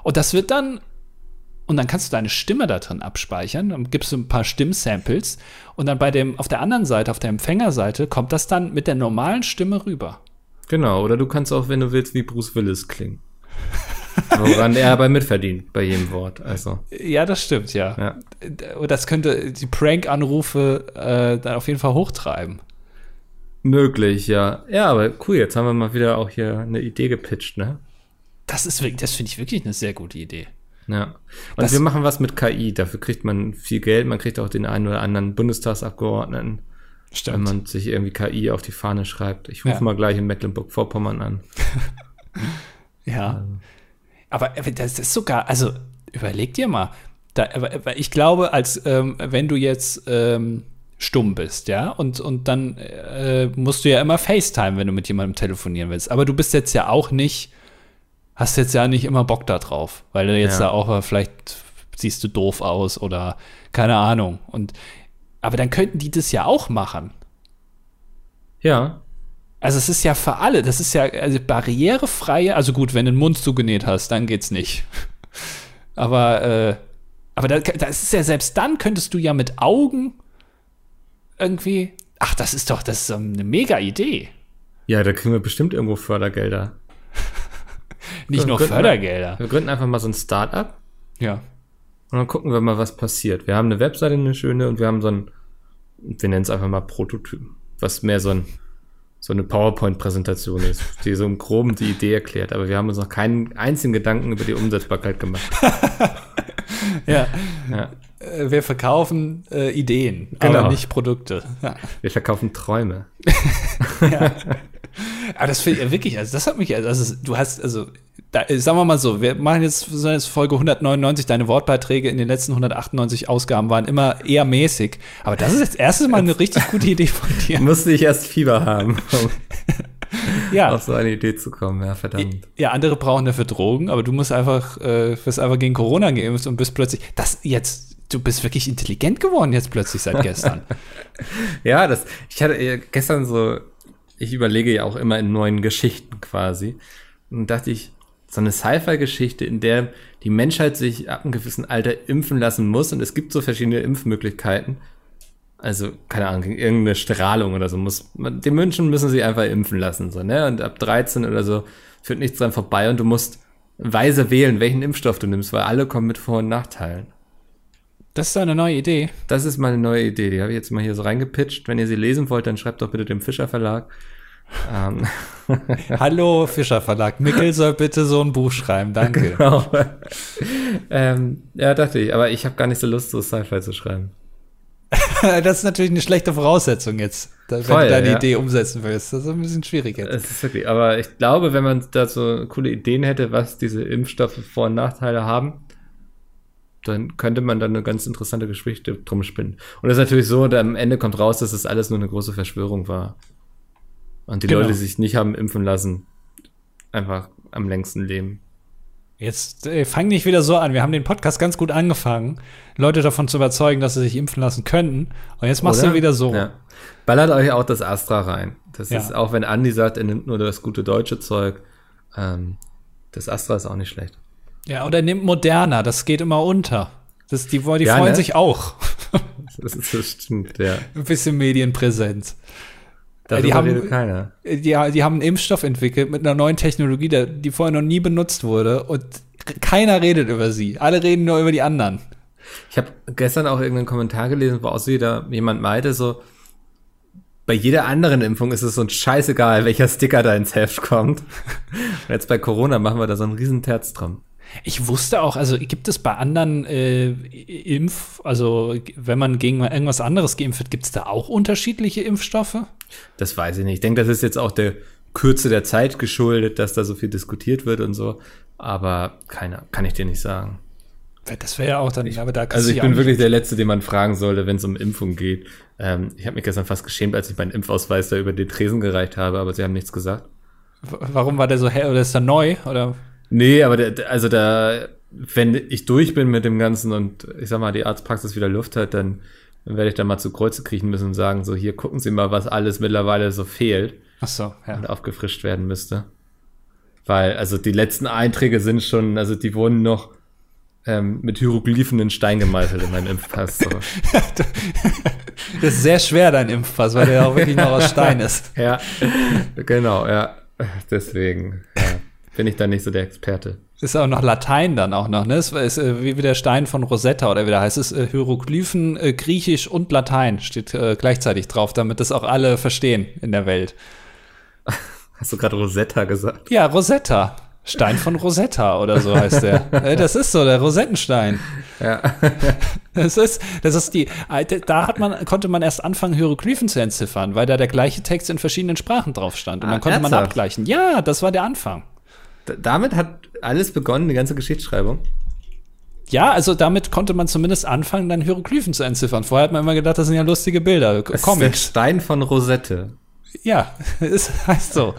Und das wird dann, und dann kannst du deine Stimme da drin abspeichern, dann gibst du ein paar Stimmsamples und dann bei dem, auf der anderen Seite, auf der Empfängerseite, kommt das dann mit der normalen Stimme rüber. Genau. Oder du kannst auch, wenn du willst, wie Bruce Willis klingen. Woran er aber mitverdient bei jedem Wort. Also, Ja, das stimmt, ja. ja. Und das könnte die Prank-Anrufe äh, dann auf jeden Fall hochtreiben. Möglich, ja. Ja, aber cool, jetzt haben wir mal wieder auch hier eine Idee gepitcht, ne? Das ist wirklich, das finde ich wirklich eine sehr gute Idee. Ja. Und Das- wir machen was mit KI. Dafür kriegt man viel Geld. Man kriegt auch den einen oder anderen Bundestagsabgeordneten, wenn man sich irgendwie KI auf die Fahne schreibt. Ich rufe Ja. mal gleich in Mecklenburg-Vorpommern an. Ja. Aber äh, das ist sogar, also überleg dir mal, da, aber- aber ich glaube, als ähm, wenn du jetzt ähm, stumm bist, ja, und, und dann äh, musst du ja immer FaceTime, wenn du mit jemandem telefonieren willst. Aber du bist jetzt ja auch nicht, hast jetzt ja nicht immer Bock da drauf, weil du jetzt Ja. da auch äh, vielleicht siehst du doof aus oder keine Ahnung. Und aber dann könnten die das ja auch machen. Ja. Also es ist ja für alle, das ist ja also barrierefreie, also gut, wenn du den Mund zugenäht hast, dann geht's nicht. Aber, äh, aber da, das ist ja selbst dann könntest du ja mit Augen irgendwie, ach, das ist doch, das ist eine mega Idee. Ja, da kriegen wir bestimmt irgendwo Fördergelder. Nicht Ja, nur wir- Fördergelder. Wir gründen einfach mal so ein Start-up Ja. und dann gucken wir mal, was passiert. Wir haben eine Webseite, eine schöne, und wir haben so ein, wir nennen es einfach mal Prototypen, was mehr so ein so eine PowerPoint-Präsentation ist, die so im Groben die Idee erklärt. Aber wir haben uns noch keinen einzigen Gedanken über die Umsetzbarkeit gemacht. Ja. Ja. Äh, Wir verkaufen äh, Ideen, Genau. aber nicht Produkte. Ja. Wir verkaufen Träume. Aber das finde ich wirklich, also das hat mich, also du hast, also, da, äh, sagen wir mal so, wir machen jetzt, jetzt Folge 199, deine Wortbeiträge in den letzten 198 Ausgaben waren immer eher mäßig. Aber das ist jetzt erstes Mal eine richtig gute Idee von dir. Musste ich erst Fieber haben, um Ja. auf so eine Idee zu kommen. Ja, verdammt. Ja, andere brauchen dafür Drogen, aber du musst einfach, äh, wirst einfach gegen Corona geimpft und bist plötzlich, das jetzt, du bist wirklich intelligent geworden jetzt plötzlich seit gestern. Ja, das, ich hatte äh, gestern so, ich überlege ja auch immer in neuen Geschichten quasi. Und dachte ich, so eine Sci-Fi-Geschichte, in der die Menschheit sich ab einem gewissen Alter impfen lassen muss und es gibt so verschiedene Impfmöglichkeiten. Also, keine Ahnung, irgendeine Strahlung oder so muss, die Menschen müssen sich einfach impfen lassen, so, ne? Und ab 13 oder so führt nichts dran vorbei und du musst weise wählen, welchen Impfstoff du nimmst, weil alle kommen mit Vor- und Nachteilen. Das ist eine neue Idee. Das ist meine neue Idee. Die habe ich jetzt mal hier so reingepitcht. Wenn ihr sie lesen wollt, dann schreibt doch bitte dem Fischer Verlag. Ähm, Hallo Fischer Verlag. Mickel soll bitte so ein Buch schreiben. Danke. genau. ähm, ja, dachte ich. Aber ich habe gar nicht so Lust, so Sci-Fi zu schreiben. das ist natürlich eine schlechte Voraussetzung jetzt, wenn Voll, du deine ja. Idee umsetzen willst. Das ist ein bisschen schwierig jetzt. Es ist wirklich, aber ich glaube, wenn man da so coole Ideen hätte, was diese Impfstoffe Vor- und Nachteile haben, dann könnte man da eine ganz interessante Geschichte drum spinnen. Und es ist natürlich so, da am Ende kommt raus, dass es alles nur eine große Verschwörung war. Und die Genau. Leute, die sich nicht haben impfen lassen, einfach am längsten leben. Jetzt äh, fang nicht wieder so an. Wir haben den Podcast ganz gut angefangen, Leute davon zu überzeugen, dass sie sich impfen lassen könnten. Und jetzt machst Oder? du wieder so. Ja. Ballert euch auch das Astra rein. Das Ja. ist, auch wenn Andi sagt, er nimmt nur das gute deutsche Zeug, ähm, das Astra ist auch nicht schlecht. Ja, oder nimmt Moderna, das geht immer unter. Das, die die Ja, freuen ne? sich auch. Das ist das stimmt, ja. Ein bisschen Medienpräsenz. Darüber die haben- redet keiner. Die, die haben einen Impfstoff entwickelt mit einer neuen Technologie, der- die vorher noch nie benutzt wurde. Und keiner redet über sie. Alle reden nur über die anderen. Ich habe gestern auch irgendeinen Kommentar gelesen, wo auch wieder jemand meinte, so, bei jeder anderen Impfung ist es so ein scheißegal, welcher Sticker da ins Heft kommt. Und jetzt bei Corona machen wir da so einen riesen Terz drum. Ich wusste auch, also gibt es bei anderen äh, Impf, also wenn man gegen irgendwas anderes geimpft wird, gibt es da auch unterschiedliche Impfstoffe? Das weiß ich nicht. Ich denke, das ist jetzt auch der Kürze der Zeit geschuldet, dass da so viel diskutiert wird und so. Aber keiner, kann ich dir nicht sagen. Das wäre ja auch dann, aber da Also ich bin wirklich der Letzte, den man fragen sollte, wenn es um Impfung geht. Ähm, ich habe mich gestern fast geschämt, als ich meinen Impfausweis da über den Tresen gereicht habe, aber sie haben nichts gesagt. Warum war der so hell oder ist der neu? Oder Nee, aber der, also da, wenn ich durch bin mit dem Ganzen und ich sag mal, die Arztpraxis wieder Luft hat, dann, dann werde ich da mal zu Kreuze kriechen müssen und sagen, so hier gucken Sie mal, was alles mittlerweile so fehlt ach so, ja. und aufgefrischt werden müsste. Weil, also die letzten Einträge sind schon, also die wurden noch ähm, mit Hieroglyphen in Stein gemeißelt in meinem Impfpass. So. Das ist sehr schwer, dein Impfpass, weil der ja auch wirklich noch aus Stein ist. ja, genau, ja. Deswegen ja, bin ich da nicht so der Experte. Ist auch noch Latein dann auch noch, ne? Ist äh, wie wie der Stein von Rosetta oder wie der heißt es, äh, Hieroglyphen, äh, Griechisch und Latein steht äh, gleichzeitig drauf, damit das auch alle verstehen in der Welt. Hast du gerade Rosetta gesagt? Ja, Rosetta. Stein von Rosetta oder so heißt der. Das ist so, der Rosettenstein. Ja. Das ist, das ist die, da hat man, konnte man erst anfangen, Hieroglyphen zu entziffern, weil da der gleiche Text in verschiedenen Sprachen drauf stand. Und Ah, dann konnte man ernsthaft? abgleichen. Ja, das war der Anfang. Damit hat alles begonnen, die ganze Geschichtsschreibung. Ja, also damit konnte man zumindest anfangen, dann Hieroglyphen zu entziffern. Vorher hat man immer gedacht, das sind ja lustige Bilder, Das ist der. Stein von Rosette. Ja, es heißt so.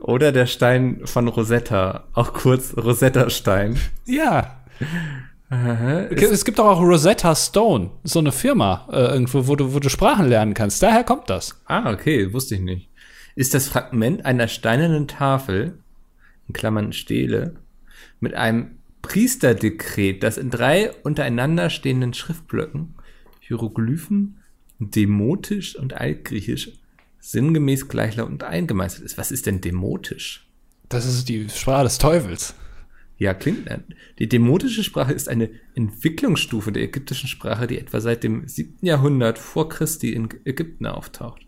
Oder der Stein von Rosetta, auch kurz Rosetta-Stein. Ja. Aha, Es gibt doch auch Rosetta Stone, so eine Firma äh, irgendwo, wo du, wo du Sprachen lernen kannst. Daher kommt das. Ah, okay, wusste ich nicht. Ist das Fragment einer steinernen Tafel, in Klammern Stele, mit einem Priesterdekret, das in drei untereinander stehenden Schriftblöcken, Hieroglyphen, Demotisch und Altgriechisch, sinngemäß gleichlautend eingemeißelt ist. Was ist denn Demotisch? Das ist die Sprache des Teufels. Ja, klingt. Die demotische Sprache ist eine Entwicklungsstufe der ägyptischen Sprache, die etwa seit dem 7. Jahrhundert vor Christi in Ägypten auftaucht.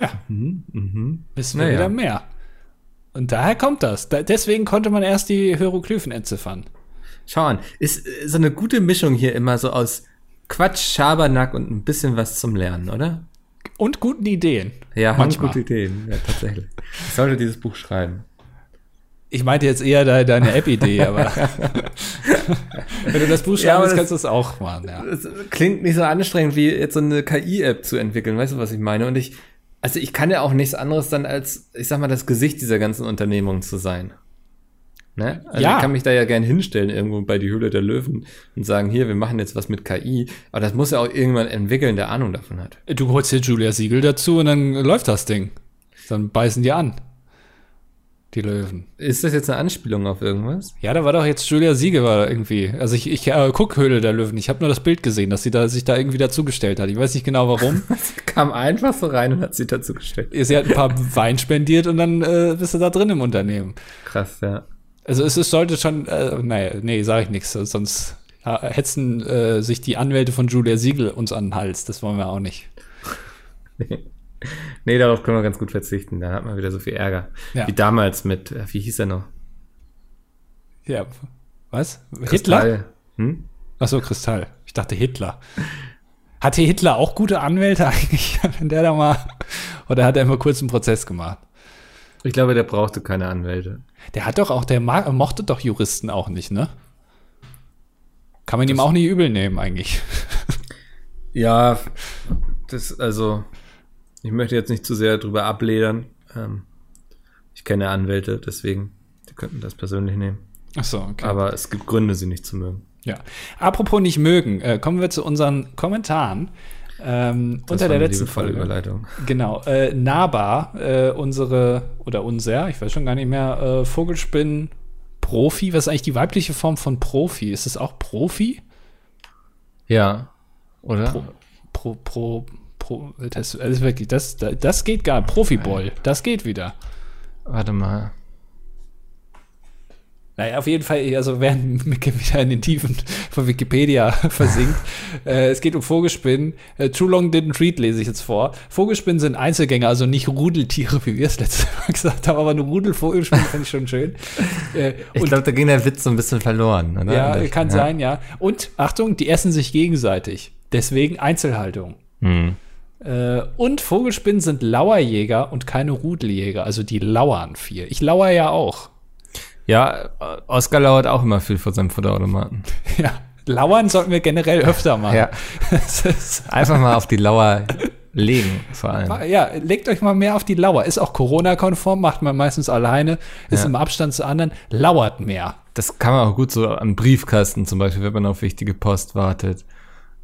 Ja. Mhm, mhm. Wissen wir Naja. wieder mehr. Und daher kommt das. Da, deswegen konnte man erst die Hieroglyphen entziffern. Schau an, ist äh, so eine gute Mischung hier immer so aus Quatsch, Schabernack und ein bisschen was zum Lernen, oder? Und guten Ideen. Ja, Manchmal. gute Ideen, ja, tatsächlich. Ich sollte dieses Buch schreiben. Ich meinte jetzt eher de deine App-Idee, aber wenn du das Buch Ja, schreibst, das- kannst du es auch machen. Ja. Es klingt nicht so anstrengend, wie jetzt so eine KI-App zu entwickeln, weißt du, was ich meine? Und ich, also ich kann ja auch nichts anderes dann als, ich sag mal, das Gesicht dieser ganzen Unternehmung zu sein. Ne? Also Ja. ich kann mich da ja gern hinstellen, irgendwo bei die Höhle der Löwen und sagen, hier, wir machen jetzt was mit KI, aber das muss ja auch irgendwann entwickeln, der Ahnung davon hat. Du holst hier Julia Siegel dazu und dann läuft das Ding. Dann beißen die an. Die Löwen. Ist das jetzt eine Anspielung auf irgendwas? Ja, da war doch jetzt Julia Siege war irgendwie. Also ich, ich äh, guck Höhle der Löwen. Ich habe nur das Bild gesehen, dass sie da sich da irgendwie dazugestellt hat. Ich weiß nicht genau warum. Sie kam einfach so rein und hat sie dazu gestellt. sie hat ein paar Wein spendiert und dann äh, bist du da drin im Unternehmen. Krass, ja. Also es, es sollte schon, äh, naja, nee, sage ich nichts, sonst äh, hetzen äh, sich die Anwälte von Julia Siegel uns an den Hals. Das wollen wir auch nicht. Nee, darauf können wir ganz gut verzichten. Da hat man wieder so viel Ärger. Ja. Wie damals mit, äh, wie hieß er noch? Ja, was? Hitler? Kristall. Hm? Achso, Kristall. Ich dachte Hitler. Hatte Hitler auch gute Anwälte eigentlich, wenn der da mal, oder hat er immer kurz einen Prozess gemacht? Ich glaube, der brauchte keine Anwälte. Der hat doch auch, der mochte doch Juristen auch nicht, ne? Kann man ihm auch nicht übel nehmen, eigentlich. Ja, das, also, ich möchte jetzt nicht zu sehr drüber abledern. Ähm, ich kenne Anwälte, deswegen, die könnten das persönlich nehmen. Achso, okay. Aber es gibt Gründe, sie nicht zu mögen. ja. Apropos nicht mögen, äh, kommen wir zu unseren Kommentaren. Ähm, unter der letzten Folge. Überleitung. Genau, äh, Naba, äh, unsere, oder unser, ich weiß schon gar nicht mehr, äh, Vogelspinn Profi. Was ist eigentlich die weibliche Form von Profi? Ist es auch Profi? Ja, oder? Pro, pro, pro, pro das, ist wirklich, das, das geht gar, Profiball, das geht wieder. Warte mal. Naja, auf jeden Fall, also während Micke wieder in den Tiefen von Wikipedia versinkt. äh, es geht um Vogelspinnen. Äh, Too Long Didn't Read lese ich jetzt vor. Vogelspinnen sind Einzelgänger, also nicht Rudeltiere, wie wir es letztes Mal gesagt haben, aber eine Rudelvogelspinne finde ich schon schön. Äh, Ich und glaube, da ging der Witz so ein bisschen verloren, oder? ja, Das- kann sein, ja. Und Achtung, die essen sich gegenseitig. Deswegen Einzelhaltung. Hm. Äh, und Vogelspinnen sind Lauerjäger und keine Rudeljäger, also die lauern viel. Ich lauer ja auch. Ja, Oskar lauert auch immer viel vor seinem Futterautomaten. Ja, lauern sollten wir generell öfter machen. Ja. Einfach mal auf die Lauer legen, vor allem. ja, legt euch mal mehr auf die Lauer. Ist auch Corona-konform, macht man meistens alleine, ist Ja. im Abstand zu anderen, lauert mehr. Das kann man auch gut so am Briefkasten zum Beispiel, wenn man auf wichtige Post wartet.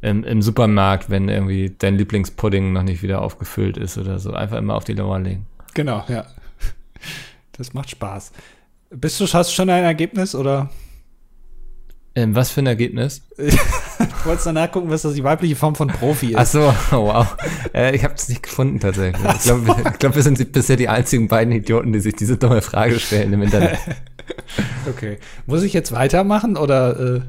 Im, Im Supermarkt, wenn irgendwie dein Lieblingspudding noch nicht wieder aufgefüllt ist oder so. Einfach immer auf die Lauer legen. Genau, ja. Das macht Spaß. Bist du, hast du schon ein Ergebnis oder? Ähm, was für ein Ergebnis? Wolltest du nachgucken, was das die weibliche Form von Profi ist? Ach so, wow. äh, ich habe es nicht gefunden tatsächlich. Ich glaube, wir, ich glaub, wir sind bisher die einzigen beiden Idioten, die sich diese dumme Frage stellen im Internet. Okay. Muss ich jetzt weitermachen oder? Äh?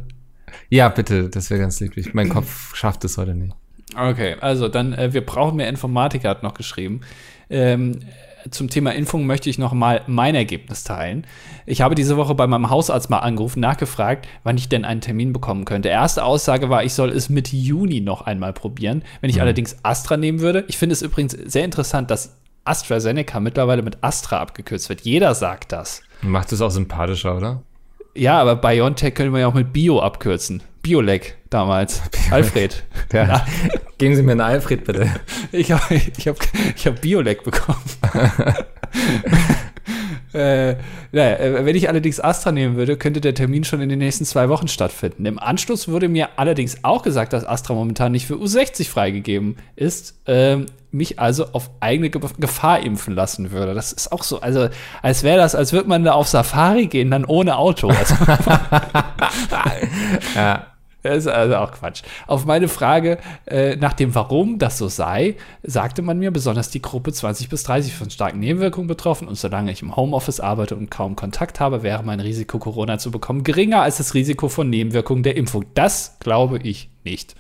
Ja, bitte, das wäre ganz lieblich. Mein Kopf schafft es heute nicht. Okay, also dann, äh, wir brauchen mehr Informatiker, hat noch geschrieben. Ähm, zum Thema Impfung möchte ich noch mal mein Ergebnis teilen. Ich habe diese Woche bei meinem Hausarzt mal angerufen, nachgefragt, wann ich denn einen Termin bekommen könnte. Erste Aussage war, ich soll es Mitte Juni noch einmal probieren. Wenn ich allerdings Astra nehmen würde, ich finde es übrigens sehr interessant, dass AstraZeneca mittlerweile mit Astra abgekürzt wird. Jeder sagt das. Macht es auch sympathischer, oder? Ja, aber BioNTech können wir ja auch mit Bio abkürzen. Biolek damals. Alfred. Ja. Geben Sie mir einen Alfred, bitte. Ich habe ich hab, ich hab Biolek bekommen. äh, naja, äh, wenn ich allerdings Astra nehmen würde, könnte der Termin schon in den nächsten zwei Wochen stattfinden. Im Anschluss wurde mir allerdings auch gesagt, dass Astra momentan nicht für U60 freigegeben ist, ähm, mich also auf eigene Ge Gefahr impfen lassen würde. Das ist auch so, also als wäre das, als würde man da auf Safari gehen, dann ohne Auto. Also, Ja. Das ist also auch Quatsch. Auf meine Frage äh, nach dem Warum das so sei, sagte man mir, besonders die Gruppe 20 bis 30 von starken Nebenwirkungen betroffen und solange ich im Homeoffice arbeite und kaum Kontakt habe, wäre mein Risiko, Corona zu bekommen, geringer als das Risiko von Nebenwirkungen der Impfung. Das glaube ich nicht.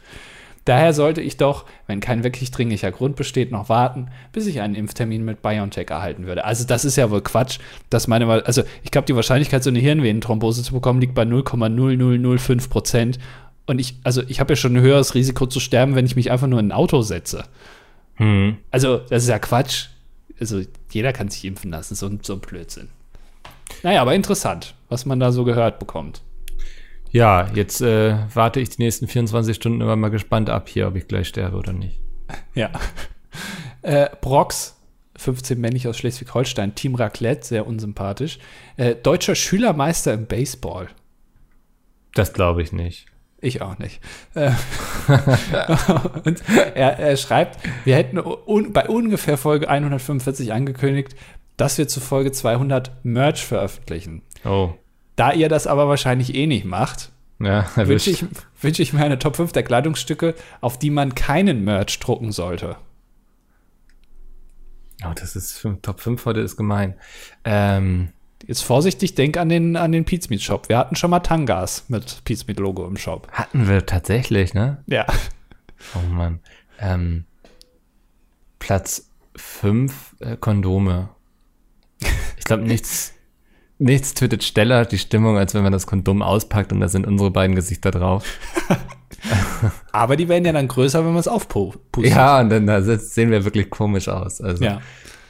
Daher sollte ich doch, wenn kein wirklich dringlicher Grund besteht, noch warten, bis ich einen Impftermin mit BioNTech erhalten würde. Also das ist ja wohl Quatsch, dass meine, also ich glaube, die Wahrscheinlichkeit, so eine Hirnvenenthrombose zu bekommen, liegt bei 0,0005 Prozent. Und ich, also ich habe ja schon ein höheres Risiko zu sterben, wenn ich mich einfach nur in ein Auto setze. Hm. Also das ist ja Quatsch. Also jeder kann sich impfen lassen, so, so ein Blödsinn. Naja, aber interessant, was man da so gehört bekommt. Ja, jetzt äh, warte ich die nächsten 24 Stunden immer mal gespannt ab hier, ob ich gleich sterbe oder nicht. Ja. Äh, Brox, 15 männlich aus Schleswig-Holstein, Team Raclette, sehr unsympathisch. Äh, deutscher Schülermeister im Baseball. Das glaube ich nicht. Ich auch nicht. Äh, und er, er schreibt, wir hätten un, bei ungefähr Folge 145 angekündigt, dass wir zu Folge 200 Merch veröffentlichen. Oh. Da ihr das aber wahrscheinlich eh nicht macht, Ja, wünsche ich, wünsche ich mir eine Top 5 der Kleidungsstücke, auf die man keinen Merch drucken sollte. Oh, das ist Top 5 heute ist gemein. Ähm, Jetzt vorsichtig, denk an den, an den Pizmeat Shop. Wir hatten schon mal Tangas mit Pizmeat Logo im Shop. hatten wir tatsächlich, ne? Ja. Oh Mann. Ähm, Platz 5 äh, Kondome. Ich glaube, nichts, nichts tötet schneller die Stimmung, als wenn man das Kondom auspackt und da sind unsere beiden Gesichter drauf. Aber die werden ja dann größer, wenn man es aufpustet. Ja, und dann da sehen wir wirklich komisch aus. Also Ja.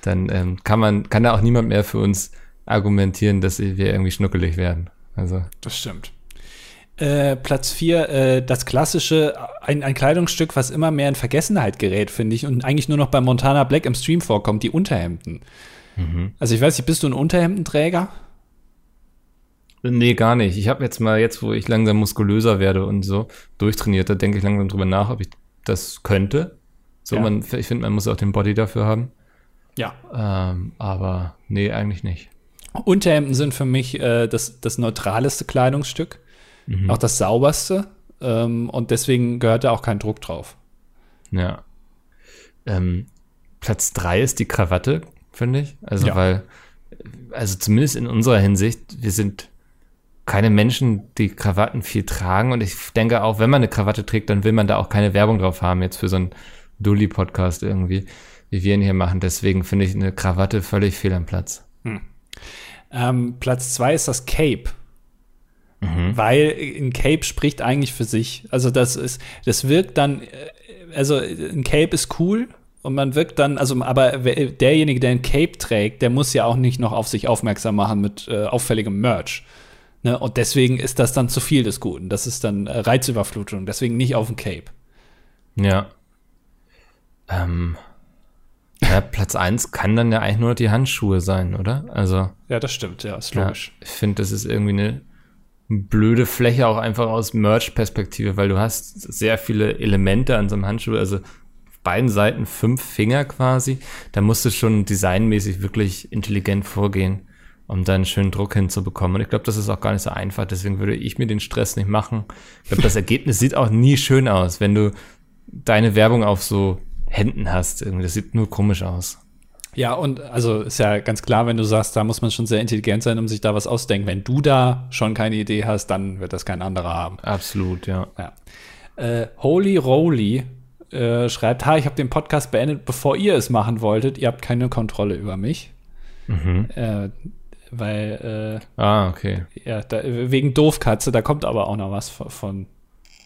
dann ähm, kann man, kann da auch niemand mehr für uns argumentieren, dass wir irgendwie schnuckelig werden. Also Das stimmt. Äh, Platz 4, äh, das klassische, ein, ein Kleidungsstück, was immer mehr in Vergessenheit gerät, finde ich, und eigentlich nur noch bei Montana Black im Stream vorkommt, die Unterhemden. Also ich weiß nicht, bist du ein Unterhemdenträger? Nee, gar nicht. Ich habe jetzt mal, jetzt wo ich langsam muskulöser werde und so durchtrainiert, da denke ich langsam drüber nach, ob ich das könnte. So, Ja. man, ich finde, man muss auch den Body dafür haben. Ja. Ähm, aber nee, eigentlich nicht. Unterhemden sind für mich äh, das, das neutraleste Kleidungsstück, auch das sauberste. Ähm, und deswegen gehört da auch kein Druck drauf. Ja. Ähm, Platz drei ist die Krawatte, finde ich. Also, Ja. weil, also zumindest in unserer Hinsicht, wir sind keine Menschen, die Krawatten viel tragen. Und ich denke auch, wenn man eine Krawatte trägt, dann will man da auch keine Werbung drauf haben, jetzt für so einen Dulli-Podcast irgendwie, wie wir ihn hier machen. Deswegen finde ich eine Krawatte völlig fehl am Platz. Ähm, Platz zwei ist das Cape. Weil ein Cape spricht eigentlich für sich. Also das ist, das wirkt dann, äh, also ein Cape ist cool und man wirkt dann, also aber derjenige, der ein Cape trägt, der muss ja auch nicht noch auf sich aufmerksam machen mit äh, auffälligem Merch. Ne? Und deswegen ist das dann zu viel des Guten. Das ist dann äh, Reizüberflutung. Deswegen nicht auf ein Cape. Ja. Ähm, ja, Platz eins kann dann ja eigentlich nur die Handschuhe sein, oder? Also. Ja, das stimmt. Ja, ist Ja, logisch. ich finde, das ist irgendwie eine blöde Fläche auch einfach aus Merch-Perspektive, weil du hast sehr viele Elemente an so einem Handschuh, also auf beiden Seiten fünf Finger quasi. Da musst du schon designmäßig wirklich intelligent vorgehen, um da einen schönen Druck hinzubekommen. Und ich glaube, das ist auch gar nicht so einfach. Deswegen würde ich mir den Stress nicht machen. Ich glaube, das Ergebnis sieht auch nie schön aus, wenn du deine Werbung auf so Händen hast. Irgendwie, das sieht nur komisch aus. Ja, und also ist ja ganz klar, wenn du sagst, da muss man schon sehr intelligent sein, um sich da was auszudenken. Wenn du da schon keine Idee hast, dann wird das kein anderer haben. Absolut, ja. Ja. Äh, Holy Roly äh, schreibt, ha, ich habe den Podcast beendet, bevor ihr es machen wolltet. Ihr habt keine Kontrolle über mich. Äh, weil, Ah, okay. äh, ja, da, wegen Doofkatze, da kommt aber auch noch was von, von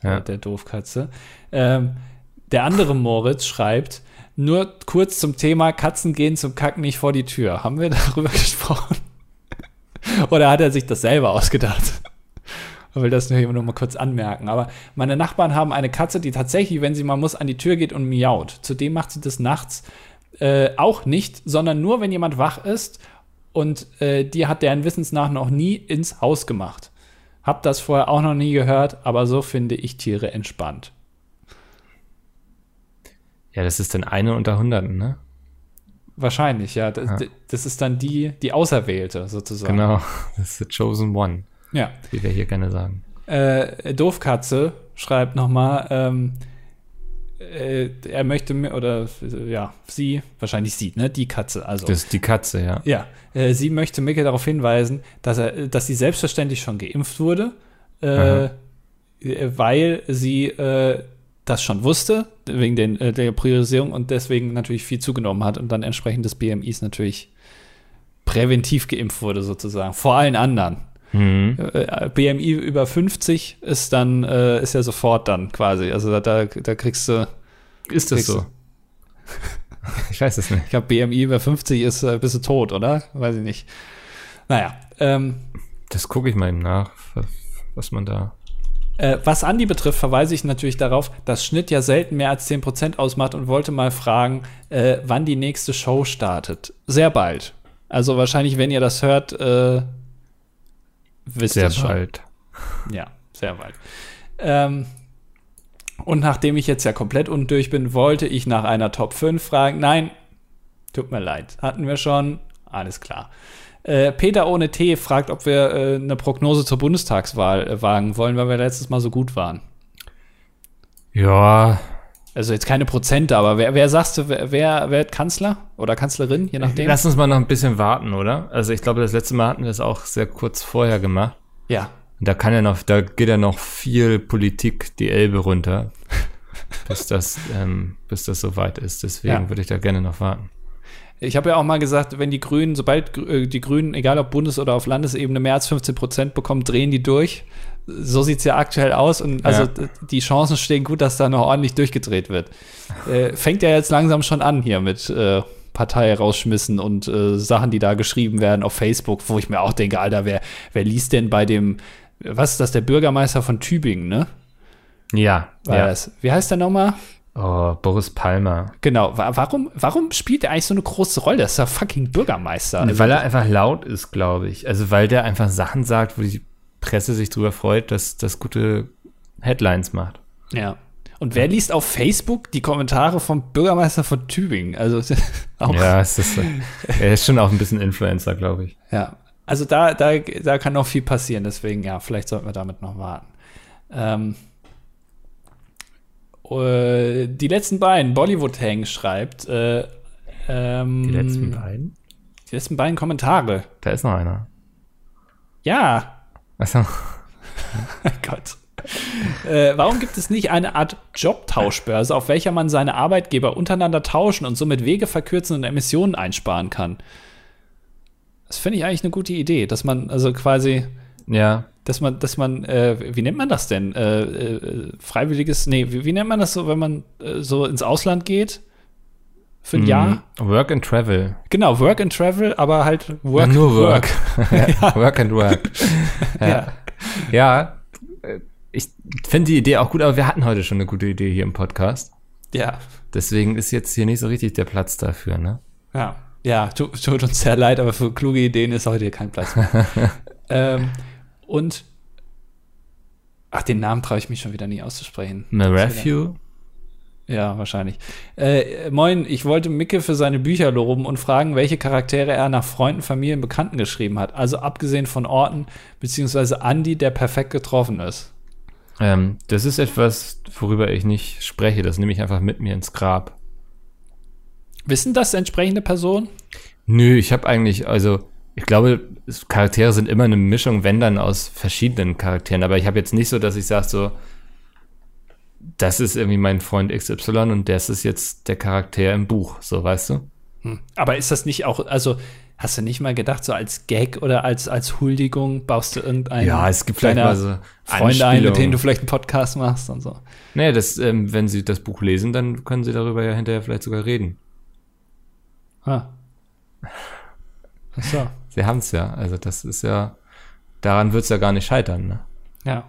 Ja. äh, der Doofkatze. Ähm, der andere Moritz schreibt, nur kurz zum Thema Katzen gehen zum Kacken nicht vor die Tür. Haben wir darüber gesprochen? Oder hat er sich das selber ausgedacht? Ich will das nur noch mal kurz anmerken. Aber meine Nachbarn haben eine Katze, die tatsächlich, wenn sie mal muss, an die Tür geht und miaut. Zudem macht sie das nachts äh, auch nicht, sondern nur, wenn jemand wach ist. Und äh, die hat deren Wissens nach noch nie ins Haus gemacht. Hab das vorher auch noch nie gehört, aber so finde ich Tiere entspannt. Ja, das ist dann eine unter Hunderten, ne? Wahrscheinlich, ja. Das, Ja. das ist dann die, die Auserwählte sozusagen. Genau, das ist the chosen one, Ja. wie wir hier gerne sagen. Äh, Doofkatze schreibt nochmal, ähm, äh, er möchte mir, oder ja, sie, wahrscheinlich sie, ne? Die Katze, also. Das ist die Katze, ja. ja, äh, sie möchte Micke darauf hinweisen, dass er, dass sie selbstverständlich schon geimpft wurde, äh, äh, weil sie äh, das schon wusste, wegen den, äh, der Priorisierung und deswegen natürlich viel zugenommen hat und dann entsprechend des BMIs natürlich präventiv geimpft wurde, sozusagen, vor allen anderen. Mhm. Äh, BMI über 50 ist dann, äh, ist ja sofort dann quasi. Also da, da, da kriegst du, Ist das so? ich weiß es nicht. ich glaube, BMI über 50 ist, äh, bist du tot, oder? Weiß ich nicht. Naja, ähm, Das gucke ich mal eben nach, was, was man da. Äh, was Andi betrifft, verweise ich natürlich darauf, dass Schnitt ja selten mehr als 10% ausmacht und wollte mal fragen, äh, wann die nächste Show startet. Sehr bald. Also wahrscheinlich, wenn ihr das hört, äh, wisst Sehr schon. bald. Ja, sehr bald. Ähm, und nachdem ich jetzt ja komplett undurch bin, wollte ich nach einer Top 5 fragen. Nein, tut mir leid. Hatten wir schon, Alles klar. Äh, Peter ohne T fragt, ob wir äh, eine Prognose zur Bundestagswahl äh, wagen wollen, weil wir letztes Mal so gut waren. Ja, Also jetzt keine Prozente, aber wer, wer sagst du, wer, wer wird Kanzler oder Kanzlerin, je nachdem? lass uns mal noch ein bisschen warten, oder? Also ich glaube, das letzte Mal hatten wir das auch sehr kurz vorher gemacht. ja. Und da kann ja noch, da geht ja noch viel Politik die Elbe runter, bis das, ähm, bis das soweit ist. Deswegen Ja. würde ich da gerne noch warten. Ich habe ja auch mal gesagt, wenn die Grünen, sobald äh, die Grünen, egal ob Bundes- oder auf Landesebene, mehr als 15 Prozent bekommen, drehen die durch. So sieht es ja aktuell aus. Und also Ja. die Chancen stehen gut, dass da noch ordentlich durchgedreht wird. Äh, fängt ja jetzt langsam schon an hier mit äh, Partei rausschmissen und äh, Sachen, die da geschrieben werden auf Facebook, wo ich mir auch denke, Alter, wer, wer liest denn bei dem, was ist das, der Bürgermeister von Tübingen, ne? Ja, War ja. das. Wie heißt der nochmal? Oh, Boris Palmer. Genau. Wa warum, warum spielt er eigentlich so eine große Rolle? Das ist ja fucking Bürgermeister. Also, weil er einfach laut ist, glaube ich. Also weil der einfach Sachen sagt, wo die Presse sich drüber freut, dass das gute Headlines macht. Ja. Und wer liest auf Facebook die Kommentare vom Bürgermeister von Tübingen? Also auch, ja. Ja, es ist, er ist schon auch ein bisschen Influencer, glaube ich. Also da, da, da kann noch viel passieren, deswegen ja, vielleicht sollten wir damit noch warten. Ähm, äh, die letzten beiden, Bollywood Hang schreibt, äh, ähm, Die letzten beiden? die letzten beiden Kommentare. Da ist noch einer. Ja, Achso. Gott. Äh, warum gibt es nicht eine Art Jobtauschbörse, auf welcher man seine Arbeitgeber untereinander tauschen und somit Wege verkürzen und Emissionen einsparen kann? Das finde ich eigentlich eine gute Idee, dass man also quasi, Ja. dass man, dass man, äh, wie nennt man das denn? Äh, äh, freiwilliges, nee, wie, wie nennt man das so, wenn man äh, so ins Ausland geht? Für ein Jahr? Mm, Work and Travel. Genau, Work and Travel, aber halt Work. Ja, nur Work. ja, Work and Work. Ja. Ja. äh, Ich finde die Idee auch gut, aber wir hatten heute schon eine gute Idee hier im Podcast. ja. Deswegen ist jetzt hier nicht so richtig der Platz dafür, ne? Ja, ja, tu, tut uns sehr leid, aber für kluge Ideen ist heute kein Platz mehr. ähm, und ach, den Namen traue ich mich schon wieder nie auszusprechen. Marathew? Ja, wahrscheinlich. Äh, moin, ich wollte Micke für seine Bücher loben und fragen, welche Charaktere er nach Freunden, Familien, Bekannten geschrieben hat. Also abgesehen von Orten, beziehungsweise Andy, der perfekt getroffen ist. Ähm, das ist etwas, worüber ich nicht spreche. Das nehme ich einfach mit mir ins Grab. Wissen das entsprechende Personen? Nö, ich habe eigentlich, also ich glaube, Charaktere sind immer eine Mischung, wenn dann aus verschiedenen Charakteren. Aber ich habe jetzt nicht so, dass ich sage so, das ist irgendwie mein Freund XY und das ist jetzt der Charakter im Buch, so weißt du? Hm. Aber ist das nicht auch, also hast du nicht mal gedacht, so als Gag oder als, als Huldigung baust du irgendeinen Ja, es gibt vielleicht mal so Freunde ein, mit denen du vielleicht einen Podcast machst und so. Nee, das, ähm, wenn sie das Buch lesen, dann können sie darüber ja hinterher vielleicht sogar reden. Ah. Ach so. Sie haben es ja. Also das ist ja, daran wird es ja gar nicht scheitern. Ne? Ja.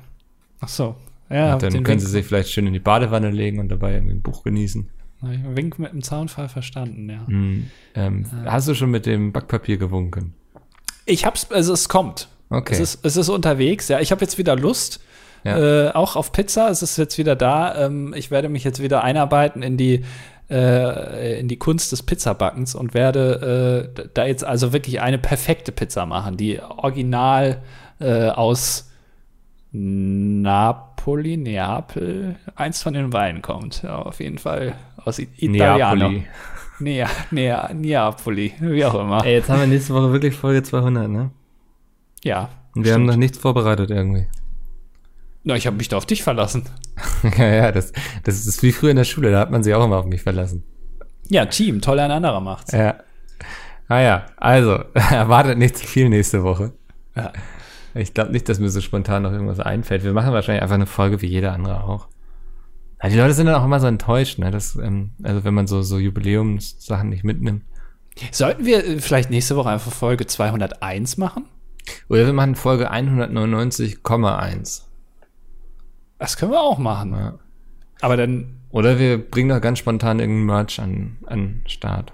Ach so. Ja, und dann können Wink, sie sich vielleicht schön in die Badewanne legen und dabei irgendwie ein Buch genießen. Wink mit dem Zaunfall verstanden, ja. Hm, ähm, Hast du schon mit dem Backpapier gewunken? Ich hab's, also es kommt. Okay. Es ist, es ist unterwegs, ja. Ich habe jetzt wieder Lust. Ja. Äh, auch auf Pizza. Es ist jetzt wieder da. Ähm, ich werde mich jetzt wieder einarbeiten in die, äh, in die Kunst des Pizzabackens und werde äh, da jetzt also wirklich eine perfekte Pizza machen, die original äh, aus Napoli, Neapel, eins von den Weinen kommt. Ja, auf jeden Fall aus Italiano. Neapoli. Nea, Nea, Neapoli, wie auch immer. Ey, jetzt haben wir nächste Woche wirklich Folge 200, ne? Ja. Und wir haben noch nichts vorbereitet irgendwie. Na, ich habe mich da auf dich verlassen. ja, ja, das, das ist wie früher in der Schule, da hat man sich auch immer auf mich verlassen. Ja, Team, toll, ein anderer macht's. Ja. Ah ja, also, erwartet nicht zu viel nächste Woche. Ja. Ich glaube nicht, dass mir so spontan noch irgendwas einfällt. Wir machen wahrscheinlich einfach eine Folge wie jeder andere auch. Ja, die Leute sind dann auch immer so enttäuscht, ne? Das, ähm, also wenn man so, so Jubiläumssachen nicht mitnimmt. Sollten wir äh, vielleicht nächste Woche einfach Folge 201 machen? Oder wir machen Folge 199,1. Das können wir auch machen. Ja. Aber dann, Oder wir bringen doch ganz spontan irgendeinen Merch an, an Start.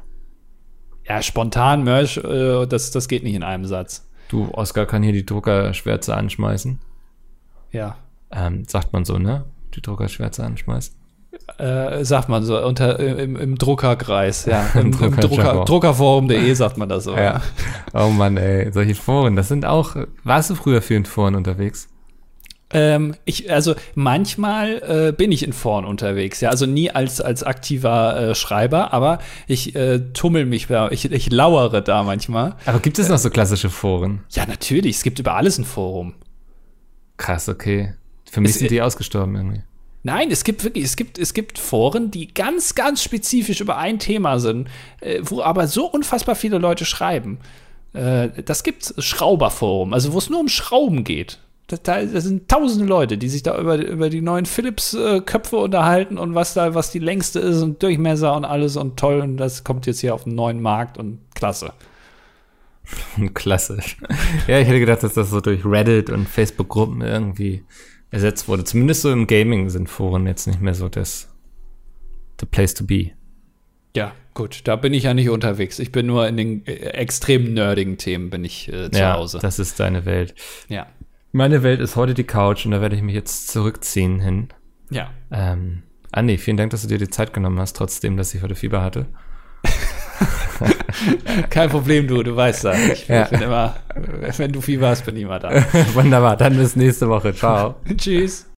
ja, spontan Merch, äh, das, das geht nicht in einem Satz. Du, Oskar kann hier die Druckerschwärze anschmeißen. Ja. Ähm, sagt man so, ne? Die Druckerschwärze anschmeißen. äh, sagt man so, unter, im, im Druckerkreis, ja. Im, im Drucker. Druckerforum.de sagt man das so. Ja. Oh Mann, ey, solche Foren, das sind auch. Warst du früher viel in Foren unterwegs? Ähm, ich, also manchmal äh, bin ich in Foren unterwegs, ja, also nie als, als aktiver äh, Schreiber, aber ich äh, tummel mich da, ich, ich lauere da manchmal. Aber gibt es noch so klassische Foren? Ja, natürlich, es gibt über alles ein Forum. Krass, okay. Für mich Es- sind die ausgestorben irgendwie. Nein, es gibt wirklich, es gibt, es gibt Foren, die ganz, ganz spezifisch über ein Thema sind, äh, wo aber so unfassbar viele Leute schreiben. Äh, das gibt's Schrauberforum, also wo es nur um Schrauben geht. Da, da, da sind tausende Leute, die sich da über, über die neuen Philips-Köpfe unterhalten und was da, was die längste ist und Durchmesser und alles und toll. Und das kommt jetzt hier auf den neuen Markt und klasse. Klassisch. ja, ich hätte gedacht, dass das so durch Reddit und Facebook-Gruppen irgendwie ersetzt wurde. Zumindest so im Gaming sind Foren jetzt nicht mehr so das the place to be. Ja, gut, da bin ich ja nicht unterwegs. Ich bin nur in den äh, extrem nerdigen Themen bin ich äh, zu ja, Hause. das ist deine Welt. Ja. Meine Welt ist heute die Couch und da werde ich mich jetzt zurückziehen hin. Ja. Ähm, Andi, vielen Dank, dass du dir die Zeit genommen hast, trotzdem, dass ich heute Fieber hatte. Kein Problem, du, du weißt das. Ich Ja. bin immer, wenn du Fieber hast, bin ich immer da. Wunderbar, dann bis nächste Woche. Ciao. Tschüss.